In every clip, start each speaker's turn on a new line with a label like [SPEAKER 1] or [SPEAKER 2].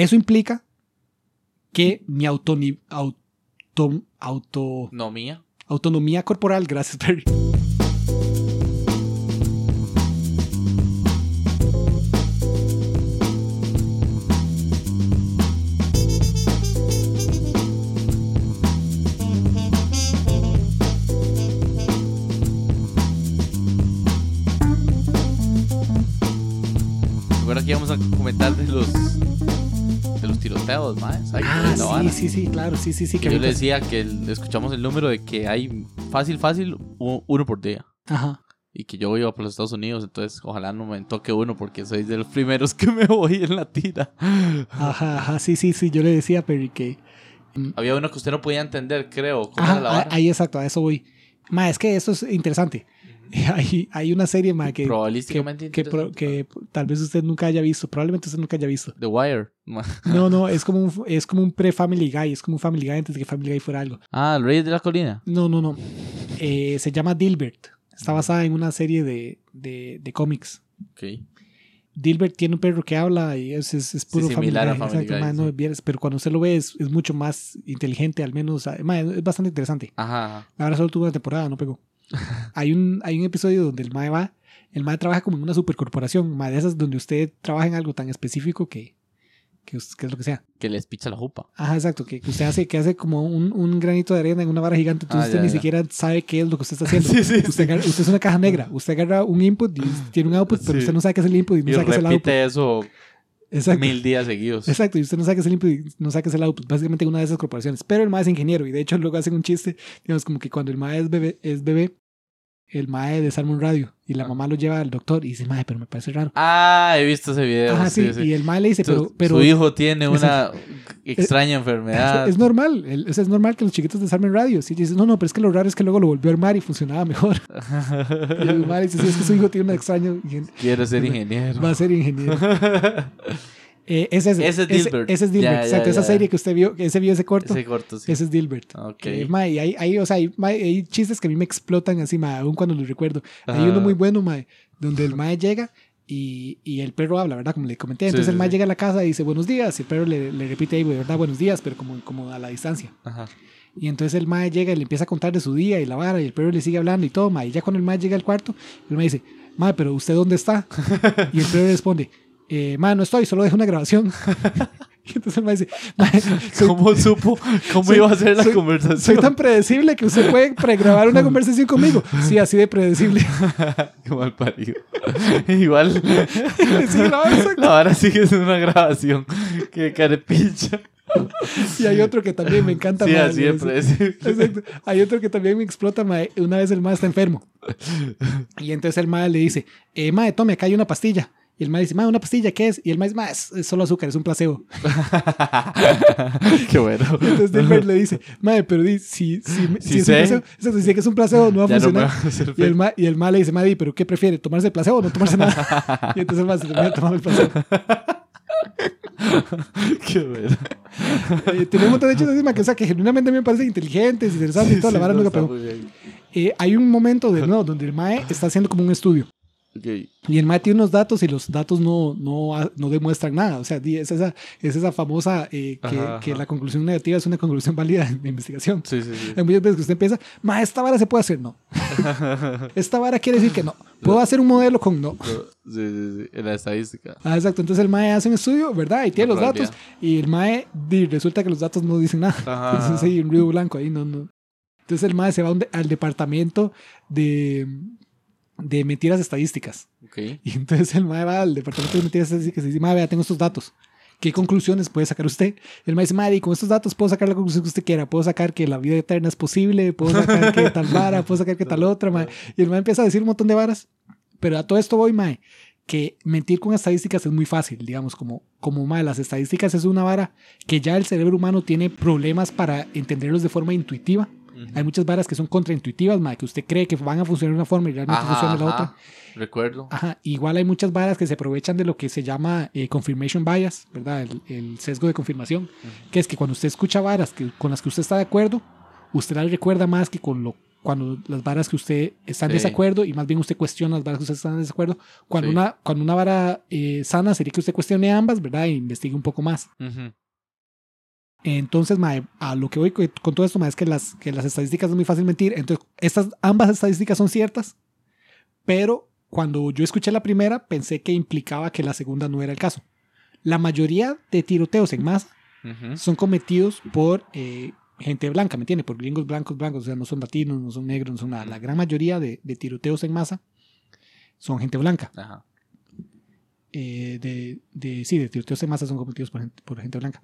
[SPEAKER 1] Eso implica que mi autoni- auto, auto,
[SPEAKER 2] No mía.
[SPEAKER 1] autonomía corporal, gracias Perry,
[SPEAKER 2] Recuerda que íbamos a comentar de los los más.
[SPEAKER 1] Ah, sí, sí, sí, claro, sí, sí, sí.
[SPEAKER 2] Que yo le decía que escuchamos el número de que hay fácil, fácil, uno por día.
[SPEAKER 1] Ajá.
[SPEAKER 2] Y que yo iba por los Estados Unidos, entonces ojalá no me toque uno porque soy de los primeros que me voy en la tira.
[SPEAKER 1] Ajá, ajá, sí, sí, sí. Yo le decía a Perry que.
[SPEAKER 2] Había uno que usted no podía entender, creo. ¿Cómo
[SPEAKER 1] Ajá,
[SPEAKER 2] era la
[SPEAKER 1] a-
[SPEAKER 2] vara?
[SPEAKER 1] ahí exacto, a eso voy. Ma, es que esto es interesante. Hay, hay una serie, ma, que,
[SPEAKER 2] Probabilísticamente
[SPEAKER 1] que, pro-
[SPEAKER 2] interesante.
[SPEAKER 1] que tal vez usted nunca haya visto. Probablemente usted nunca haya visto.
[SPEAKER 2] The Wire.
[SPEAKER 1] No, no, es como un, es como un pre-Family Guy. Es como un Family Guy antes de que Family Guy fuera algo.
[SPEAKER 2] Ah, el Rey de la Colina.
[SPEAKER 1] No, no, no. Eh, se llama Dilbert. Está basada en una serie de, de, de cómics.
[SPEAKER 2] Ok.
[SPEAKER 1] Dilbert tiene un perro que habla y es, es, es puro
[SPEAKER 2] Sí,
[SPEAKER 1] Family
[SPEAKER 2] similar a
[SPEAKER 1] exacto,
[SPEAKER 2] Guy, sí.
[SPEAKER 1] pero cuando usted lo ve es, es mucho más inteligente, al menos. ah, es bastante interesante.
[SPEAKER 2] Ajá. ajá.
[SPEAKER 1] Ahora solo tuvo una temporada, no pegó. Hay, un, hay un episodio donde el MAE va, el MAE trabaja como en una supercorporación, MAE de esas donde usted trabaja en algo tan específico que, que, que es lo que sea.
[SPEAKER 2] Que les picha la jupa.
[SPEAKER 1] Ajá, exacto, que, que usted hace, que hace como un, un granito de arena en una vara gigante, entonces
[SPEAKER 2] Ah,
[SPEAKER 1] usted
[SPEAKER 2] ya,
[SPEAKER 1] ni
[SPEAKER 2] ya.
[SPEAKER 1] siquiera sabe qué es lo que usted está haciendo.
[SPEAKER 2] Sí, sí,
[SPEAKER 1] usted, agarra- usted es una caja negra, usted agarra un input y tiene un output, pero usted no sabe qué es el input y no
[SPEAKER 2] Y
[SPEAKER 1] sabe qué es el output.
[SPEAKER 2] repite eso
[SPEAKER 1] Exacto.
[SPEAKER 2] mil días seguidos.
[SPEAKER 1] Exacto, y usted no sabe qué es el no sabe qué es el output, básicamente en una de esas corporaciones. Pero el MAE es ingeniero y de hecho luego hacen un chiste, digamos, como que cuando el MAE es bebé, es bebé el MAE desarma un radio y la
[SPEAKER 2] Ah.
[SPEAKER 1] mamá lo lleva al doctor y dice, MAE, pero me parece raro.
[SPEAKER 2] Ah, he visto ese video.
[SPEAKER 1] Ajá, sí,
[SPEAKER 2] sí, sí.
[SPEAKER 1] y el MAE le dice,
[SPEAKER 2] Su,
[SPEAKER 1] pero, pero
[SPEAKER 2] su hijo tiene una extraña enfermedad.
[SPEAKER 1] es normal, el- es normal que los chiquitos desarmen radios. Y dice, no, no, pero es que lo raro es que luego lo volvió a armar y funcionaba mejor. Y el MAE dice, sí, es que su hijo tiene un extraño,
[SPEAKER 2] Quiero ser ingeniero.
[SPEAKER 1] va a ser ingeniero. Eh, ese, es,
[SPEAKER 2] Ese es Dilbert.
[SPEAKER 1] Ese, es Dilbert,
[SPEAKER 2] Ya, ya,
[SPEAKER 1] exacto. Esa
[SPEAKER 2] ya.
[SPEAKER 1] serie que usted vio, que ese vio ese corto.
[SPEAKER 2] Ese corto, sí.
[SPEAKER 1] Ese es Dilbert.
[SPEAKER 2] Ok.
[SPEAKER 1] Eh, mae, y hay, hay, o sea, hay, mae, hay chistes que a mí me explotan así, mae, aún cuando los recuerdo. Hay
[SPEAKER 2] Ajá.
[SPEAKER 1] uno muy bueno, mae, donde el mae llega y, y el perro habla, ¿verdad? Como le comenté. Entonces
[SPEAKER 2] Sí,
[SPEAKER 1] el mae
[SPEAKER 2] sí.
[SPEAKER 1] llega a la casa y dice buenos días. Y el perro le, le repite ahí, ¿verdad? Buenos días, pero como, como a la distancia.
[SPEAKER 2] Ajá.
[SPEAKER 1] Y entonces el mae llega y le empieza a contar de su día y la vara. Y el perro le sigue hablando y todo, mae. Y ya cuando el mae llega al cuarto, el mae dice, mae, pero ¿usted dónde está? y el perro responde, eh, no estoy, solo dejé una grabación. y entonces el mae dice, soy,
[SPEAKER 2] ¿Cómo supo? ¿Cómo
[SPEAKER 1] soy-
[SPEAKER 2] iba a ser la
[SPEAKER 1] soy-
[SPEAKER 2] conversación?
[SPEAKER 1] soy tan predecible que usted puede pregrabar una conversación conmigo. Sí, así de predecible.
[SPEAKER 2] Mal parido. Igual.
[SPEAKER 1] Sí, no.
[SPEAKER 2] La vara sigue siendo una grabación. Qué carepicha.
[SPEAKER 1] Y hay otro que también me encanta.
[SPEAKER 2] Sí, así de
[SPEAKER 1] es-
[SPEAKER 2] predecible.
[SPEAKER 1] Exacto. Hay otro que también me explota. Una vez el mae está enfermo. Y entonces el mae le dice, eh, mae, tome, acá hay una pastilla. Y el mae dice, mae, ¿una pastilla qué es? Y el dice, mae, es, solo azúcar, es un placebo.
[SPEAKER 2] Qué bueno.
[SPEAKER 1] Entonces Dilbert le dice, mae, pero di, si, si, si,
[SPEAKER 2] Si
[SPEAKER 1] es un placebo, si sé que es un placebo, no va a
[SPEAKER 2] Ya
[SPEAKER 1] funcionar. y, el mae, y el mae le dice, di, pero ¿qué prefiere? ¿Tomarse el placebo o no tomarse nada? y entonces el mae se termina tomando el placebo.
[SPEAKER 2] Qué bueno.
[SPEAKER 1] Eh, tiene un montón de chistes encima que, o sea, que genuinamente a mí me parecen inteligentes, interesantes y toda la
[SPEAKER 2] Sí,
[SPEAKER 1] vara
[SPEAKER 2] no,
[SPEAKER 1] nunca pegó. Eh, hay un momento de nuevo donde el mae está haciendo como un estudio. Y el MAE tiene unos datos y los datos no, no, no demuestran nada. O sea, es esa, es esa famosa eh, que,
[SPEAKER 2] Ajá,
[SPEAKER 1] que
[SPEAKER 2] ajá.
[SPEAKER 1] la conclusión negativa es una conclusión válida de investigación.
[SPEAKER 2] Sí, sí, sí.
[SPEAKER 1] Hay muchas veces que usted empieza, ma, esta vara se puede hacer, no. esta vara quiere decir que no. Puedo hacer un modelo con no.
[SPEAKER 2] Sí, sí, sí. En la estadística.
[SPEAKER 1] Ah, exacto. Entonces el MAE hace un estudio, ¿verdad? Y tiene
[SPEAKER 2] La
[SPEAKER 1] los datos. Y el MAE resulta que los datos no dicen nada.
[SPEAKER 2] Ajá.
[SPEAKER 1] Entonces hay un ruido blanco ahí, no, no. Entonces el MAE se va al departamento de, de mentiras estadísticas.
[SPEAKER 2] Ok.
[SPEAKER 1] Y entonces el MAE va al departamento de mentiras estadísticas y dice, MAE, vea, tengo estos datos. ¿Qué conclusiones puede sacar usted? El MAE dice, MAE, con estos datos puedo sacar la conclusión que usted quiera. Puedo sacar que la vida eterna es posible, puedo sacar que tal vara, puedo sacar que tal otra, MAE. Y el MAE empieza a decir un montón de varas. Pero a todo esto voy, MAE, que mentir con estadísticas es muy fácil, digamos, como, como MAE, las estadísticas es una vara que ya el cerebro humano tiene problemas para entenderlos de forma intuitiva. Hay muchas varas que son contraintuitivas, mae, que usted cree que van a funcionar de una forma y realmente
[SPEAKER 2] Ajá,
[SPEAKER 1] funcionan de la
[SPEAKER 2] ajá.
[SPEAKER 1] otra.
[SPEAKER 2] Recuerdo.
[SPEAKER 1] Ajá, igual hay muchas varas que se aprovechan de lo que se llama eh, confirmation bias, ¿verdad? El, el sesgo de confirmación, que es que cuando usted escucha varas que, con las que usted está de acuerdo, usted las recuerda más que con lo cuando las varas que usted está en
[SPEAKER 2] Sí.
[SPEAKER 1] desacuerdo y más bien usted cuestiona las varas que usted está en desacuerdo. Cuando,
[SPEAKER 2] Sí.
[SPEAKER 1] una, cuando una vara eh, sana sería que usted cuestione ambas, ¿verdad? E investigue un poco más.
[SPEAKER 2] Ujú.
[SPEAKER 1] Entonces, mae, a lo que voy co- con todo esto, mae, es que las, que las estadísticas es muy fácil mentir. Entonces, estas ambas estadísticas son ciertas, pero cuando yo escuché la primera, pensé que implicaba que la segunda no era el caso. La mayoría de tiroteos en masa
[SPEAKER 2] Ujú.
[SPEAKER 1] son cometidos por eh, gente blanca, ¿me entiende? Por gringos blancos, blancos, o sea, no son latinos, no son negros, no son nada. La gran mayoría de, de tiroteos en masa son gente blanca.
[SPEAKER 2] Ajá.
[SPEAKER 1] Eh, de, de, sí, de tiroteos en masa son cometidos por gente, por gente blanca.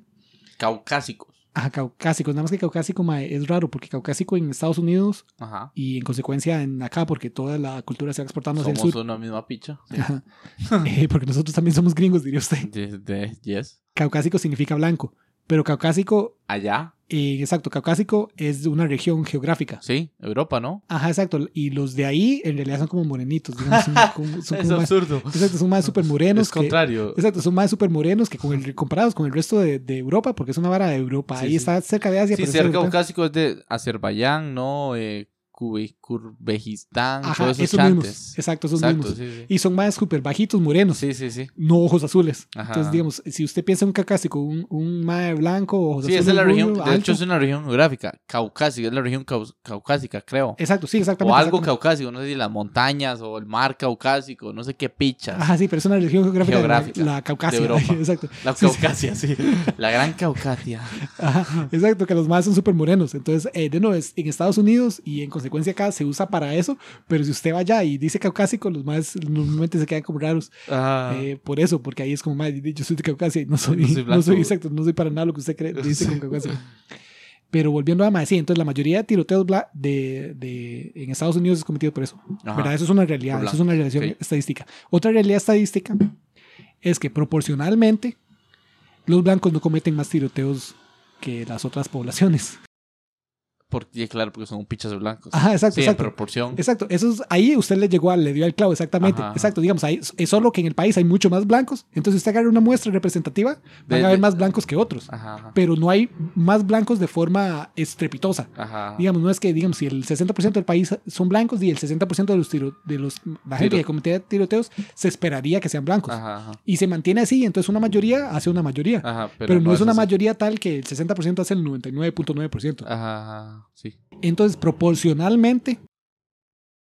[SPEAKER 2] Caucásicos.
[SPEAKER 1] Ajá, caucásicos. Nada más que caucásico mae, es raro porque caucásico en Estados Unidos
[SPEAKER 2] Ajá.
[SPEAKER 1] y en consecuencia en acá porque toda la cultura se va exportando hacia el
[SPEAKER 2] Somos
[SPEAKER 1] sur.
[SPEAKER 2] una misma picha. Sí.
[SPEAKER 1] Ajá. Eh, porque nosotros también somos gringos, diría usted.
[SPEAKER 2] De, de- yes.
[SPEAKER 1] Caucásico significa blanco, pero caucásico,
[SPEAKER 2] Allá.
[SPEAKER 1] Eh, exacto, caucásico es una región geográfica.
[SPEAKER 2] Sí, Europa, ¿no?
[SPEAKER 1] Ajá, exacto. Y los de ahí en realidad son como morenitos, digamos. Son, como- son
[SPEAKER 2] es
[SPEAKER 1] como más,
[SPEAKER 2] absurdo.
[SPEAKER 1] exacto, son más súper morenos.
[SPEAKER 2] Es
[SPEAKER 1] que-
[SPEAKER 2] contrario.
[SPEAKER 1] Exacto, son más súper morenos que con el, comparados con el resto de, de Europa, porque es una vara de Europa.
[SPEAKER 2] Sí,
[SPEAKER 1] ahí
[SPEAKER 2] sí.
[SPEAKER 1] está cerca de Asia.
[SPEAKER 2] Sí,
[SPEAKER 1] pero
[SPEAKER 2] caucásico es de Azerbaiyán, ¿no? Eh,
[SPEAKER 1] Ajá,
[SPEAKER 2] todos esos
[SPEAKER 1] esos mismos. Exacto, esos
[SPEAKER 2] Exacto,
[SPEAKER 1] mismos.
[SPEAKER 2] sí, sí.
[SPEAKER 1] Y son más súper bajitos, morenos,
[SPEAKER 2] Sí, sí, sí.
[SPEAKER 1] no ojos azules.
[SPEAKER 2] Ajá.
[SPEAKER 1] Entonces, digamos, si usted piensa en un caucásico, un, un mae blanco, ojos
[SPEAKER 2] Sí,
[SPEAKER 1] azules,
[SPEAKER 2] esa es la región,
[SPEAKER 1] rubio,
[SPEAKER 2] de hecho es una región geográfica, caucásica, es la región cau- caucásica, creo.
[SPEAKER 1] Exacto, sí, exactamente.
[SPEAKER 2] O algo
[SPEAKER 1] exactamente.
[SPEAKER 2] caucásico, no sé si las montañas o el mar caucásico, no sé qué pichas.
[SPEAKER 1] Ajá, sí, pero es una región geográfica, la- la, Caucasia.
[SPEAKER 2] de Europa.
[SPEAKER 1] Exacto.
[SPEAKER 2] La
[SPEAKER 1] Sí, sí.
[SPEAKER 2] Caucasia, sí. La gran Caucasia.
[SPEAKER 1] Ajá, exacto, que los más son súper morenos. Entonces, eh, de nuevo, es en Estados Unidos y en consecuencia acá se usa para eso, pero si usted va allá y dice caucásico, los más normalmente se quedan como raros. Eh, por eso, porque ahí es como, "Mae, yo soy de Caucasia y no soy,
[SPEAKER 2] No soy
[SPEAKER 1] no
[SPEAKER 2] blanco".
[SPEAKER 1] soy, exacto, no soy para nada lo que usted cree, dice con Caucasia. Pero volviendo a más, sí, entonces la mayoría de tiroteos de, de, en Estados Unidos es cometido por eso.
[SPEAKER 2] ajá.
[SPEAKER 1] ¿verdad? Eso es una realidad, eso es una relación estadística. Otra realidad estadística es que proporcionalmente los blancos no cometen más tiroteos que las otras poblaciones.
[SPEAKER 2] Porque, claro, porque son pichas blancos.
[SPEAKER 1] Ajá, exacto,
[SPEAKER 2] sí, en
[SPEAKER 1] exacto.
[SPEAKER 2] proporción.
[SPEAKER 1] Exacto, eso es, ahí usted le llegó, al- le dio al clavo, exactamente.
[SPEAKER 2] Ajá.
[SPEAKER 1] Exacto, digamos, ahí es solo que en el país hay mucho más blancos, entonces usted agarra una muestra representativa, van
[SPEAKER 2] De-
[SPEAKER 1] a haber
[SPEAKER 2] de-
[SPEAKER 1] más blancos que otros,
[SPEAKER 2] Ajá,
[SPEAKER 1] pero no hay más blancos de forma estrepitosa.
[SPEAKER 2] Ajá.
[SPEAKER 1] Digamos, no es que, digamos, si el 60% del país son blancos y el 60% de los tiro, de los, la gente
[SPEAKER 2] Tiro-
[SPEAKER 1] que comete tiroteos se esperaría que sean blancos.
[SPEAKER 2] Ajá.
[SPEAKER 1] Y se mantiene así, entonces una mayoría hace una mayoría.
[SPEAKER 2] Ajá,
[SPEAKER 1] pero, no, es una
[SPEAKER 2] así.
[SPEAKER 1] mayoría tal que el 60% hace el 99.9%.
[SPEAKER 2] Ajá, sí.
[SPEAKER 1] Entonces, proporcionalmente,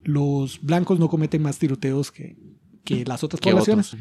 [SPEAKER 1] los blancos no cometen más tiroteos que, que las otras
[SPEAKER 2] ¿Qué
[SPEAKER 1] poblaciones.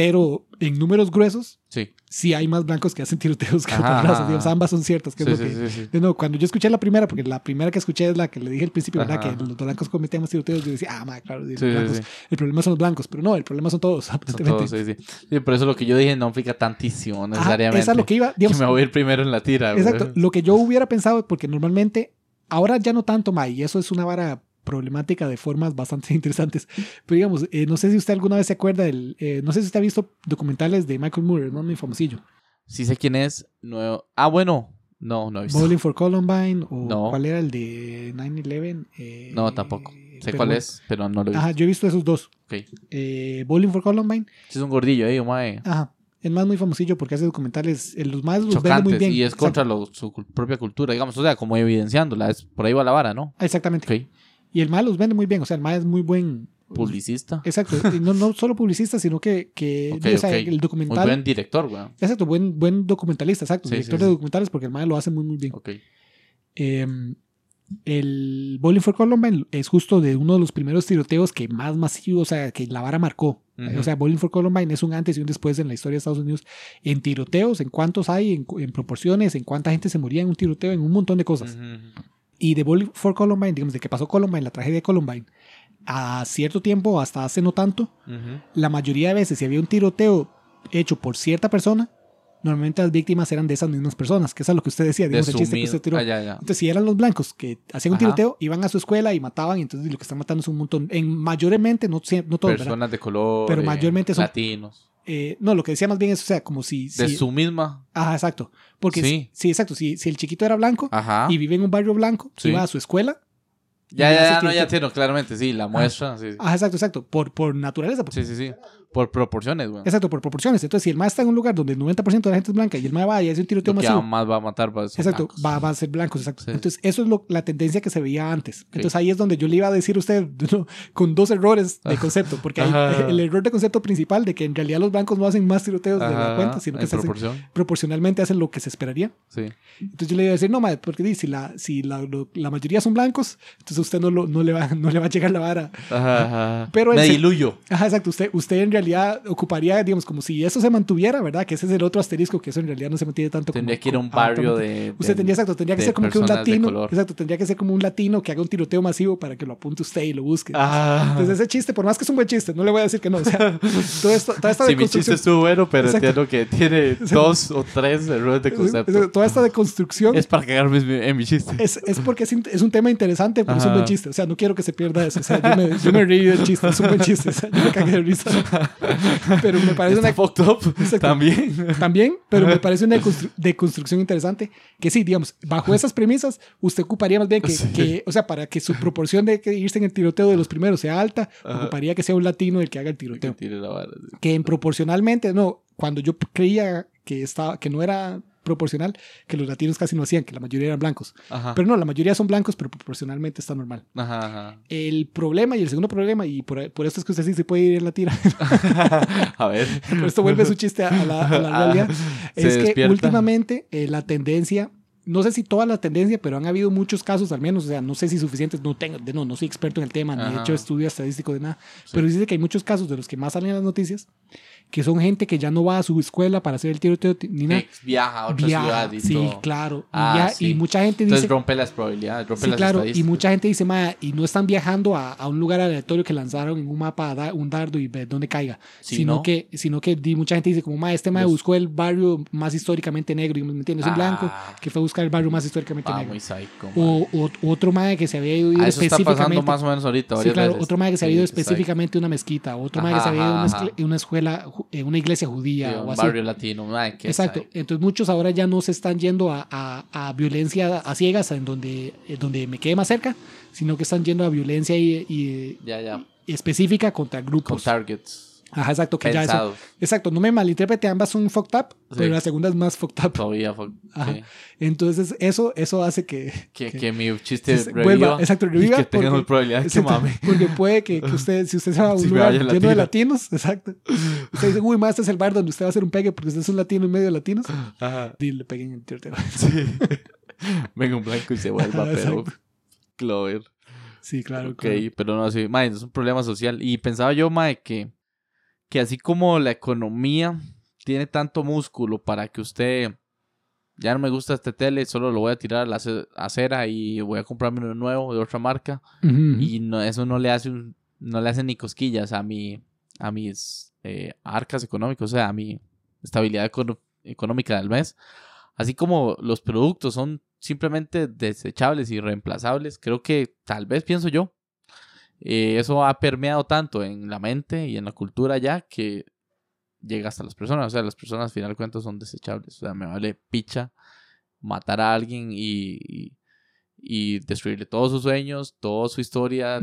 [SPEAKER 1] Pero en números gruesos,
[SPEAKER 2] Sí.
[SPEAKER 1] sí hay más blancos que hacen tiroteos que
[SPEAKER 2] Ajá,
[SPEAKER 1] otras razas. Digamos, ambas son ciertas. Que
[SPEAKER 2] Sí,
[SPEAKER 1] es lo que,
[SPEAKER 2] sí, sí.
[SPEAKER 1] cuando yo escuché la primera, porque la primera que escuché es la que le dije al principio, ¿verdad? Que los blancos cometen más tiroteos. Yo decía, ah, ma, claro, los blancos- el problema son los blancos. Pero no, el problema son todos,
[SPEAKER 2] Son
[SPEAKER 1] aparentemente.
[SPEAKER 2] todos, sí, por eso lo que yo dije no implica tantísimo necesariamente.
[SPEAKER 1] esa es lo que iba.
[SPEAKER 2] Que
[SPEAKER 1] digamos,
[SPEAKER 2] me voy a ir primero en la tira.
[SPEAKER 1] Exacto. Lo que yo hubiera pensado, porque normalmente, ahora ya no tanto, ma, y eso es una vara problemática de formas bastante interesantes. Pero digamos, eh, no sé si usted alguna vez se acuerda del. eh, no sé si usted ha visto documentales de Michael Moore, ¿no? Muy famosillo.
[SPEAKER 2] Sí sé quién es. Nuevo... Ah, bueno. No, no he visto.
[SPEAKER 1] Bowling for Columbine, o
[SPEAKER 2] No.
[SPEAKER 1] cuál era el de 9-11. Eh,
[SPEAKER 2] No, tampoco. Sé cuál es, pero no lo he visto.
[SPEAKER 1] Ajá, yo he visto esos dos.
[SPEAKER 2] Ok.
[SPEAKER 1] Eh, Bowling for Columbine,
[SPEAKER 2] Sí, es un gordillo, eh, mae.
[SPEAKER 1] ajá. El más muy famosillo porque hace documentales, eh, los más los vende muy bien.
[SPEAKER 2] Y es contra lo- su propia cultura, digamos. O sea, como evidenciándola. Es, por ahí va la vara, ¿no?
[SPEAKER 1] Exactamente.
[SPEAKER 2] Ok.
[SPEAKER 1] Y el más los vende muy bien. O sea, el más es muy buen.
[SPEAKER 2] Publicista.
[SPEAKER 1] Exacto. y no, no solo publicista, sino que, que
[SPEAKER 2] Ok,
[SPEAKER 1] o sea, el
[SPEAKER 2] Muy
[SPEAKER 1] documental.
[SPEAKER 2] buen director, güey.
[SPEAKER 1] Exacto, buen, buen documentalista, exacto.
[SPEAKER 2] Sí,
[SPEAKER 1] director
[SPEAKER 2] sí,
[SPEAKER 1] de documentales porque el mae lo hace muy, muy bien.
[SPEAKER 2] Ok.
[SPEAKER 1] Eh, el Bowling for Columbine es justo de uno de los primeros tiroteos que más masivos, o sea, que la vara marcó. O sea, Bowling for Columbine es un antes y un después en la historia de Estados Unidos en tiroteos, en cuántos hay, en, en proporciones, en cuánta gente se moría en un tiroteo, en un montón de cosas.
[SPEAKER 2] Ujú.
[SPEAKER 1] Y de Bowling for Columbine, digamos, de que pasó Columbine, la tragedia de Columbine, a cierto tiempo, hasta hace no tanto, la mayoría de veces, si había un tiroteo hecho por cierta persona, normalmente las víctimas eran de esas mismas personas, que es a lo que usted decía,
[SPEAKER 2] De
[SPEAKER 1] digamos, el
[SPEAKER 2] su
[SPEAKER 1] chiste que usted tiró.
[SPEAKER 2] Ah, ya, ya.
[SPEAKER 1] Entonces, si eran los blancos que hacían un
[SPEAKER 2] Ajá.
[SPEAKER 1] tiroteo, iban a su escuela y mataban, y entonces lo que están matando es un montón. En mayormente, no, no todos, ¿verdad?
[SPEAKER 2] Personas de color.
[SPEAKER 1] Pero
[SPEAKER 2] eh,
[SPEAKER 1] mayormente son-
[SPEAKER 2] Latinos.
[SPEAKER 1] Eh, no, lo que decía más bien es, o sea, como si...
[SPEAKER 2] De su misma.
[SPEAKER 1] Ajá, exacto. Porque
[SPEAKER 2] Sí.
[SPEAKER 1] sí, exacto. Si, si el chiquito era blanco
[SPEAKER 2] Ajá.
[SPEAKER 1] y vive en un barrio blanco,
[SPEAKER 2] Sí.
[SPEAKER 1] iba a su escuela.
[SPEAKER 2] Ya, ya, ya, no, ya entiendo, claramente, sí, la muestra. Sí.
[SPEAKER 1] Ajá, exacto, exacto. Por, por naturaleza. porque-
[SPEAKER 2] sí, sí, sí. Por proporciones, güey.
[SPEAKER 1] Exacto, por proporciones. Entonces, si el mae está en un lugar donde el 90% de la gente es blanca y el mae va y hace un tiroteo
[SPEAKER 2] Lo que
[SPEAKER 1] masivo,
[SPEAKER 2] más va a matar va a ser
[SPEAKER 1] Exacto,
[SPEAKER 2] blancos.
[SPEAKER 1] va, va a ser blancos, exacto.
[SPEAKER 2] Sí.
[SPEAKER 1] Entonces, eso es lo, la tendencia que se veía antes. Entonces, ahí es donde yo le iba a decir a usted ¿no? con dos errores de concepto, porque hay el error de concepto principal de que en realidad los blancos no hacen más tiroteos de la cuenta, sino que se hacen- proporcionalmente hacen lo que se esperaría.
[SPEAKER 2] Sí.
[SPEAKER 1] Entonces yo le iba a decir, no, madre, porque si, la, si la, lo- la mayoría son blancos, entonces a usted no, lo- no, le va, no le va a llegar la vara.
[SPEAKER 2] Ajá, ajá.
[SPEAKER 1] Pero
[SPEAKER 2] Me
[SPEAKER 1] se-
[SPEAKER 2] diluyo.
[SPEAKER 1] Ajá, exacto. Usted, usted en realidad ocuparía, digamos, como si eso se mantuviera, ¿verdad? Que ese es el otro asterisco, que eso en realidad no se mantiene tanto como-
[SPEAKER 2] Tendría que ir a un barrio de.
[SPEAKER 1] Usted tendría, exacto, tendría que ser como que un latino. Exacto, tendría que ser como un latino que haga un tiroteo masivo para que lo apunte usted y lo busque.
[SPEAKER 2] Ah.
[SPEAKER 1] Entonces ese chiste, por más que es un buen chiste, no le voy a decir que no. O sea, todo esto, toda esta
[SPEAKER 2] Sí, mi chiste estuvo bueno, pero
[SPEAKER 1] Exacto.
[SPEAKER 2] entiendo que tiene dos o tres errores de concepto.
[SPEAKER 1] toda esta deconstrucción
[SPEAKER 2] Es para cagarme en mi chiste.
[SPEAKER 1] es, es porque es, un tema interesante, pero es un buen chiste. O sea, no quiero que se pierda eso. O sea, yo me, yo me reí del chiste, es un buen chiste. O sea, yo me cagué de risa. Pero me parece
[SPEAKER 2] Está
[SPEAKER 1] una,
[SPEAKER 2] fucked up
[SPEAKER 1] Exacto.
[SPEAKER 2] también.
[SPEAKER 1] también, pero me parece una deconstru- deconstrucción interesante. Que sí, digamos, bajo esas premisas, usted ocuparía más bien que,
[SPEAKER 2] Sí.
[SPEAKER 1] que, o sea, para que su proporción de que irse en el tiroteo de los primeros sea alta,
[SPEAKER 2] Ajá.
[SPEAKER 1] ocuparía que sea un latino el que haga el
[SPEAKER 2] Que
[SPEAKER 1] tiroteo.
[SPEAKER 2] sí.
[SPEAKER 1] Que en proporcionalmente, no, cuando yo creía que, estaba, que no era proporcional, que los latinos casi no hacían, que la mayoría eran blancos.
[SPEAKER 2] Ajá.
[SPEAKER 1] Pero no, la mayoría son blancos, pero proporcionalmente está normal.
[SPEAKER 2] Ajá, ajá.
[SPEAKER 1] El problema y el segundo problema, y por, por esto es que usted sí se puede ir en la tira,
[SPEAKER 2] A ver.
[SPEAKER 1] por esto vuelve su chiste a la, a la
[SPEAKER 2] Ah,
[SPEAKER 1] realidad,
[SPEAKER 2] se
[SPEAKER 1] es que
[SPEAKER 2] despierta.
[SPEAKER 1] últimamente eh, la tendencia, no sé si toda la tendencia, pero han habido muchos casos al menos, o sea, no sé si suficientes, no tengo, no, no soy experto en el tema, ni he hecho estudio estadístico de nada,
[SPEAKER 2] Sí.
[SPEAKER 1] pero dice que hay muchos casos de los que más salen en las noticias, que son gente que ya no va a su escuela para hacer el tiroteo ni nada.
[SPEAKER 2] Viaja a otra
[SPEAKER 1] Viaja,
[SPEAKER 2] ciudad y
[SPEAKER 1] sí,
[SPEAKER 2] todo.
[SPEAKER 1] claro. Y,
[SPEAKER 2] Ah, sí.
[SPEAKER 1] y mucha gente dice,
[SPEAKER 2] Entonces rompe las probabilidades, rompe
[SPEAKER 1] Sí,
[SPEAKER 2] las
[SPEAKER 1] claro, y mucha gente dice, "Ma, y no están viajando a, a un lugar aleatorio que lanzaron en un mapa a da- un dardo y ver dónde caiga,
[SPEAKER 2] Sí,
[SPEAKER 1] sino,
[SPEAKER 2] ¿no?
[SPEAKER 1] que, sino que di- mucha gente dice, como, ma, este ma
[SPEAKER 2] Los-
[SPEAKER 1] buscó el barrio más históricamente negro, y me entiendes, un
[SPEAKER 2] Ah.
[SPEAKER 1] blanco que fue a buscar el barrio más históricamente
[SPEAKER 2] Ah,
[SPEAKER 1] negro.
[SPEAKER 2] muy psycho.
[SPEAKER 1] O, o- otro ma que se había ido
[SPEAKER 2] Ah, eso está
[SPEAKER 1] específicamente.
[SPEAKER 2] pasando más o menos ahorita.
[SPEAKER 1] Sí, claro,
[SPEAKER 2] veces.
[SPEAKER 1] otro ma que se había ido
[SPEAKER 2] está
[SPEAKER 1] específicamente a una mezquita, otro ma que se había ido a una, escuela, una iglesia judía
[SPEAKER 2] Sí,
[SPEAKER 1] o
[SPEAKER 2] un
[SPEAKER 1] así.
[SPEAKER 2] barrio latino. man, qué
[SPEAKER 1] Exacto. Entonces muchos ahora ya no se están yendo a, a- a violencia a ciegas en donde, en donde me quede más cerca, sino que están yendo a violencia y, y-
[SPEAKER 2] Ya, ya.
[SPEAKER 1] y específica contra
[SPEAKER 2] Con
[SPEAKER 1] grupos.
[SPEAKER 2] targets
[SPEAKER 1] Ajá, exacto. Que ya eso, exacto, no me malinterprete, ambas son fucked up,
[SPEAKER 2] Sí.
[SPEAKER 1] pero la segunda es más fucked up.
[SPEAKER 2] Todavía. fuck,
[SPEAKER 1] Ajá.
[SPEAKER 2] sí.
[SPEAKER 1] Entonces eso, eso hace que,
[SPEAKER 2] Que,
[SPEAKER 1] que-
[SPEAKER 2] que mi chiste reviva.
[SPEAKER 1] vuelva, exacto,
[SPEAKER 2] y
[SPEAKER 1] reviva
[SPEAKER 2] que tengamos probabilidad de que mame.
[SPEAKER 1] porque puede que, que usted, si usted se va a un
[SPEAKER 2] Si
[SPEAKER 1] lugar lleno de latinos, exacto. Usted dice, uy, más este es el bar donde usted va a hacer un pegue porque usted es un latino en medio de latinos.
[SPEAKER 2] Ajá.
[SPEAKER 1] Y le peguen el tiroteo.
[SPEAKER 2] Sí. Venga un blanco y se vuelva,
[SPEAKER 1] Ajá,
[SPEAKER 2] pero. Clover.
[SPEAKER 1] Sí, claro.
[SPEAKER 2] Ok,
[SPEAKER 1] claro.
[SPEAKER 2] pero no, sí, mae, es un problema social. Y pensaba yo, mae, que, que así como la economía tiene tanto músculo para que usted ya no me gusta este tele, solo lo voy a tirar a la ace- acera y voy a comprarme uno nuevo de otra marca. Y no, eso no le hace un, no le hace ni cosquillas a mi, a mis eh, arcas económicas, o sea, a mi estabilidad econo- económica del mes. Así como los productos son simplemente desechables y reemplazables, creo que tal vez pienso yo, eh, eso ha permeado tanto en la mente y en la cultura ya que llega hasta las personas. O sea, las personas al final de cuentas son desechables. O sea, me vale picha matar a alguien y, y, y destruirle todos sus sueños, toda su historia.